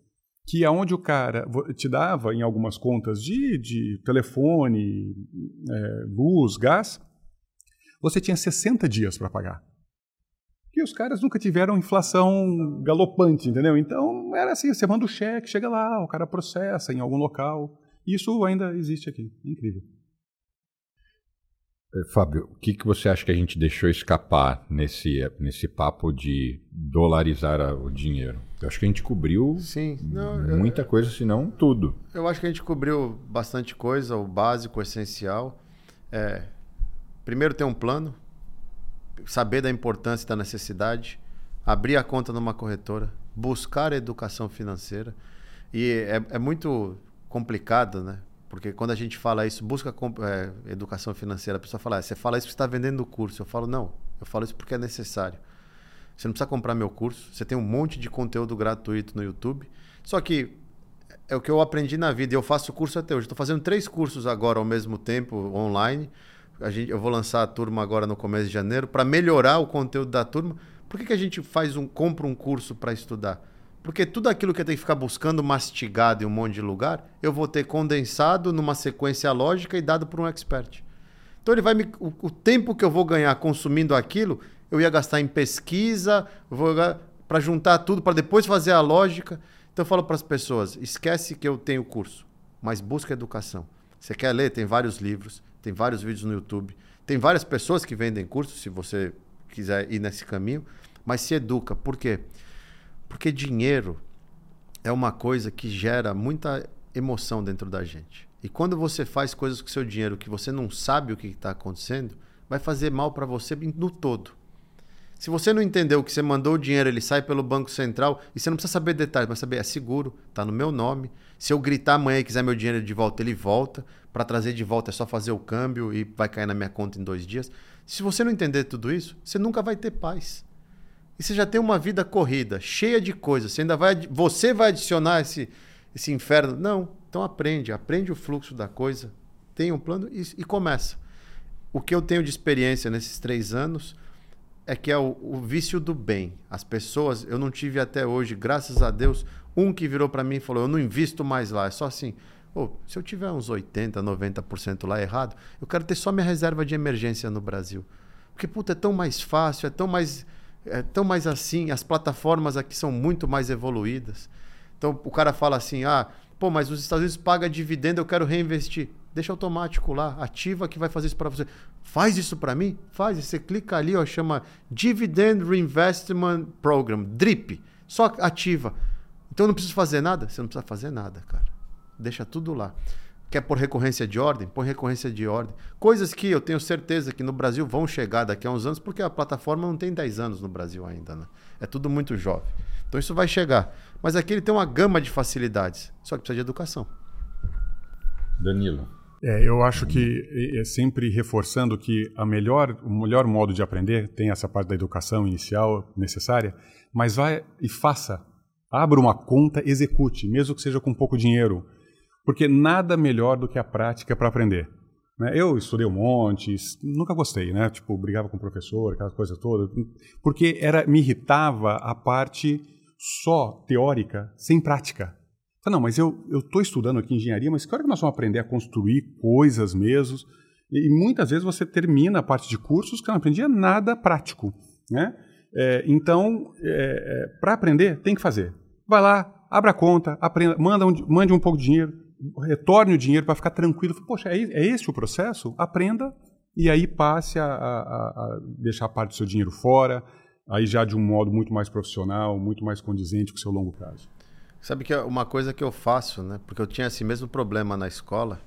Que aonde o cara te dava em algumas contas de, de telefone, é, luz, gás, você tinha 60 dias para pagar. Porque os caras nunca tiveram inflação galopante, entendeu? Então era assim, você manda o cheque, chega lá, o cara processa em algum local. Isso ainda existe aqui. Incrível. Eh, Fábio, o que, que você acha que a gente deixou escapar nesse, nesse papo de dolarizar o dinheiro? Eu acho que a gente cobriu Sim, não, eu- muita coisa, se não tudo. Eu acho que a gente cobriu bastante coisa, o básico, o essencial. É, primeiro ter um plano, saber da importância e da necessidade, abrir a conta numa corretora, buscar educação financeira. E é, é muito complicado, né? Porque quando a gente fala isso, busca é, educação financeira, a pessoa fala, "Ah, você fala isso porque está vendendo o curso. Eu falo, não, eu falo isso porque é necessário. Você não precisa comprar meu curso, você tem um monte de conteúdo gratuito no YouTube. Só que é o que eu aprendi na vida eu faço curso até hoje. Estou fazendo três cursos agora ao mesmo tempo, online. A gente, eu vou lançar a turma agora no começo de janeiro para melhorar o conteúdo da turma. Por que, que a gente faz um, compra um curso para estudar? Porque tudo aquilo que eu tenho que ficar buscando mastigado em um monte de lugar, eu vou ter condensado numa sequência lógica e dado por um expert. Então ele vai me, o, o tempo que eu vou ganhar consumindo aquilo, eu ia gastar em pesquisa, para juntar tudo, para depois fazer a lógica. Então eu falo para as pessoas: esquece que eu tenho curso, mas busca educação. Você quer ler? Tem vários livros, tem vários vídeos no YouTube, tem várias pessoas que vendem cursos, se você quiser ir nesse caminho, mas se educa. Por quê? Porque dinheiro é uma coisa que gera muita emoção dentro da gente. E quando você faz coisas com seu dinheiro que você não sabe o que está acontecendo, vai fazer mal para você no todo. Se você não entendeu que você mandou o dinheiro, ele sai pelo Banco Central, e você não precisa saber detalhes, mas saber, é seguro, está no meu nome. Se eu gritar amanhã e quiser meu dinheiro de volta, ele volta. Para trazer de volta é só fazer o câmbio e vai cair na minha conta em dois dias. Se você não entender tudo isso, você nunca vai ter paz. E você já tem uma vida corrida, cheia de coisas. Você ainda vai, você vai adicionar esse, esse inferno? Não. Então aprende, aprende o fluxo da coisa, tem um plano e, e começa. O que eu tenho de experiência nesses três anos é que é o, o, vício do bem. As pessoas, eu não tive até hoje, graças a Deus, um que virou para mim e falou: Eu não invisto mais lá. É só assim. Oh, se eu tiver uns 80%, 90% lá errado, eu quero ter só minha reserva de emergência no Brasil. Porque, puta, é tão mais fácil, é tão mais, é tão mais assim. As plataformas aqui são muito mais evoluídas. Então, o cara fala assim: Ah, pô, mas os Estados Unidos pagam dividendo, eu quero reinvestir. Deixa automático lá, ativa que vai fazer isso para você. Faz isso para mim? Faz. Você clica ali, ó, chama Dividend Reinvestment Program, DRIP. Só ativa. Então eu não preciso fazer nada? Você não precisa fazer nada, cara. Deixa tudo lá. Quer por recorrência de ordem? Põe recorrência de ordem. Coisas que eu tenho certeza que no Brasil vão chegar daqui a uns anos, porque a plataforma não tem 10 anos no Brasil ainda, né? É tudo muito jovem. Então isso vai chegar. Mas aqui ele tem uma gama de facilidades. Só que precisa de educação. Danilo. É, eu acho que é sempre reforçando que a melhor, o melhor modo de aprender tem essa parte da educação inicial necessária, mas vai e faça. Abra uma conta, execute, mesmo que seja com pouco dinheiro, porque nada melhor do que a prática para aprender. Né? Eu estudei um monte, nunca gostei, né? Tipo, brigava com o professor, aquela coisa toda, porque era me irritava a parte só teórica, sem prática. Não, mas eu estou estudando aqui engenharia, mas que hora que nós vamos aprender a construir coisas mesmo? E, muitas vezes você termina a parte de cursos que não aprendia nada prático. Né? É, então, é, é, para aprender, tem que fazer. Vai lá, abra a conta, aprenda, manda um, mande um pouco de dinheiro, retorne o dinheiro para ficar tranquilo. Poxa, é, é esse o processo? Aprenda e aí passe a, a, a deixar parte do seu dinheiro fora, aí já de um modo muito mais profissional, muito mais condizente com o seu longo prazo. Sabe que é uma coisa que eu faço, né? Porque eu tinha esse mesmo problema na escola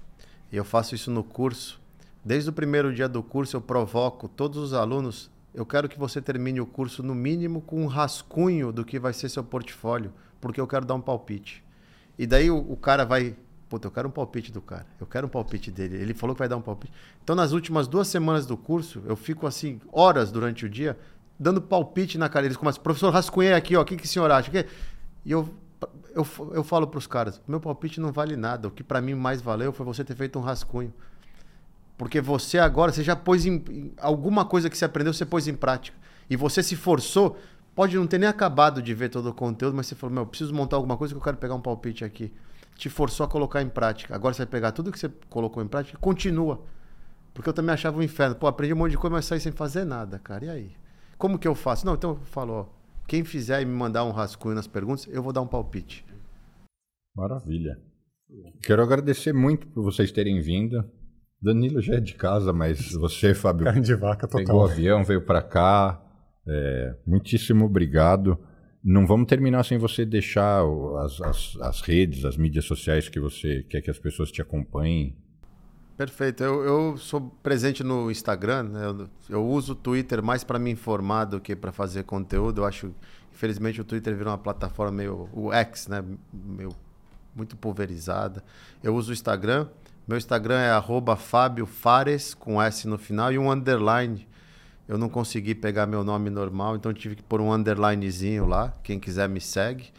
e eu faço isso no curso. Desde o primeiro dia do curso eu provoco todos os alunos. Eu quero que você termine o curso no mínimo com um rascunho do que vai ser seu portfólio, porque eu quero dar um palpite. E daí o, o cara vai, puta, eu quero um palpite do cara. Eu quero um palpite dele. Ele falou que vai dar um palpite. Então nas últimas duas semanas do curso eu fico assim horas durante o dia dando palpite na cara. Eles começam, professor, rascunhei aqui, ó, o que, que o senhor acha? E eu eu, eu falo para os caras, meu palpite não vale nada. O que para mim mais valeu foi você ter feito um rascunho. Porque você agora, você já pôs em, alguma coisa que você aprendeu, você pôs em prática. E você se forçou, pode não ter nem acabado de ver todo o conteúdo, mas você falou, meu, eu preciso montar alguma coisa que eu quero pegar um palpite aqui. Te forçou a colocar em prática. Agora você vai pegar tudo que você colocou em prática e continua. Porque eu também achava um inferno. Pô, aprendi um monte de coisa, mas saí sem fazer nada, cara. E aí? como que eu faço? Não, então eu falo, ó, quem fizer e me mandar um rascunho nas perguntas, eu vou dar um palpite. Maravilha. Quero agradecer muito por vocês terem vindo. Danilo já é de casa, mas você, Fábio, Carne de vaca total. pegou o avião, veio para cá. É, muitíssimo obrigado. Não vamos terminar sem você deixar as, as, as redes, as mídias sociais que você quer que as pessoas te acompanhem. Perfeito. Eu, eu sou presente no Instagram. né? Eu, eu uso o Twitter mais para me informar do que para fazer conteúdo. Eu acho, infelizmente, o Twitter virou uma plataforma meio o X, né? Meio muito pulverizada. Eu uso o Instagram. Meu Instagram é arroba Fábio Fares, com S no final, e um underline. Eu não consegui pegar meu nome normal, então tive que pôr um underlinezinho lá. Quem quiser me segue.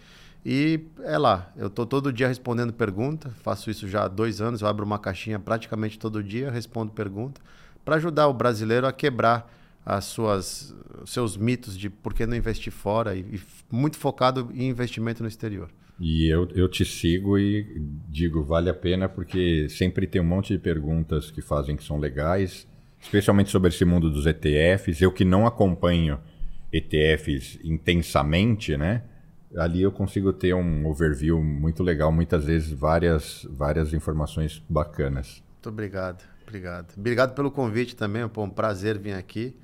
E é lá. Eu tô todo dia respondendo pergunta. Faço isso já há dois anos. Eu abro uma caixinha praticamente todo dia, respondo pergunta, para ajudar o brasileiro a quebrar as suas, seus mitos de por que não investir fora e, e muito focado em investimento no exterior. E eu, eu te sigo e digo, vale a pena, porque sempre tem um monte de perguntas que fazem que são legais, especialmente sobre esse mundo dos ETFs. Eu que não acompanho ETFs intensamente, né? Ali eu consigo ter um overview muito legal, muitas vezes várias, várias informações bacanas. Muito obrigado, obrigado. Obrigado pelo convite também, pô, um prazer vir aqui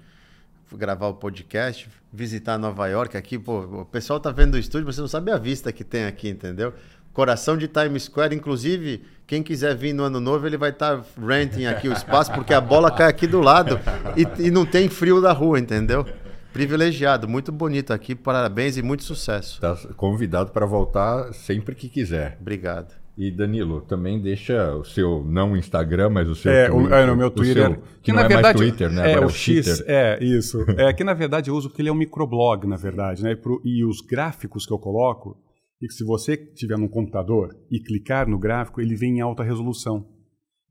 gravar o podcast, visitar Nova York aqui, pô, o pessoal tá vendo o estúdio, mas você não sabe a vista que tem aqui, entendeu? Coração de Times Square, inclusive, quem quiser vir no ano novo, ele vai estar tá renting aqui o espaço, porque a bola cai aqui do lado e, e não tem frio da rua, entendeu? Privilegiado, muito bonito aqui, parabéns e muito sucesso. Tá convidado para voltar sempre que quiser. Obrigado. E Danilo, também deixa o seu não Instagram, mas o seu É, o, Twitter. é, no meu o Twitter. seu- que, não é mais Twitter, né? É, Agora o X. Twitter. É, isso. É que na verdade eu uso porque ele é um microblog, na verdade, né? E, pro- e os gráficos que eu coloco, e se você tiver num computador e clicar no gráfico, ele vem em alta resolução.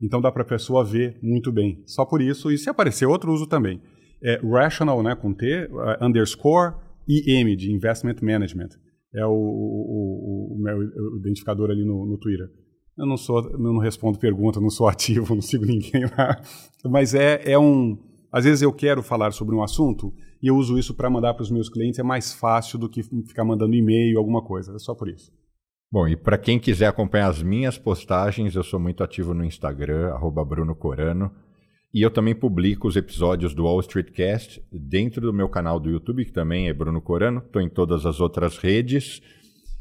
Então dá para a pessoa ver muito bem. Só por isso, e se aparecer outro, uso também. É Rational, né, com T, uh, underscore IM, de Investment Management. É o, o- o- o meu identificador ali no, no Twitter. Eu não sou, eu não respondo pergunta, não sou ativo, não sigo ninguém lá. Mas é, é um. Às vezes eu quero falar sobre um assunto e eu uso isso para mandar para os meus clientes. É mais fácil do que ficar mandando e-mail, alguma coisa. É só por isso. Bom, e para quem quiser acompanhar as minhas postagens, eu sou muito ativo no Instagram, arroba Bruno Corano. E eu também publico os episódios do Wall Street Cast dentro do meu canal do YouTube, que também é Bruno Corano. Estou em todas as outras redes.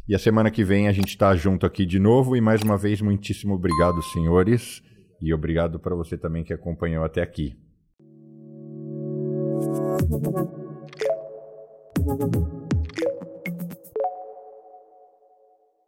E a semana que vem a gente está junto aqui de novo. E mais uma vez, muitíssimo obrigado, senhores. E obrigado para você também que acompanhou até aqui. Thank you.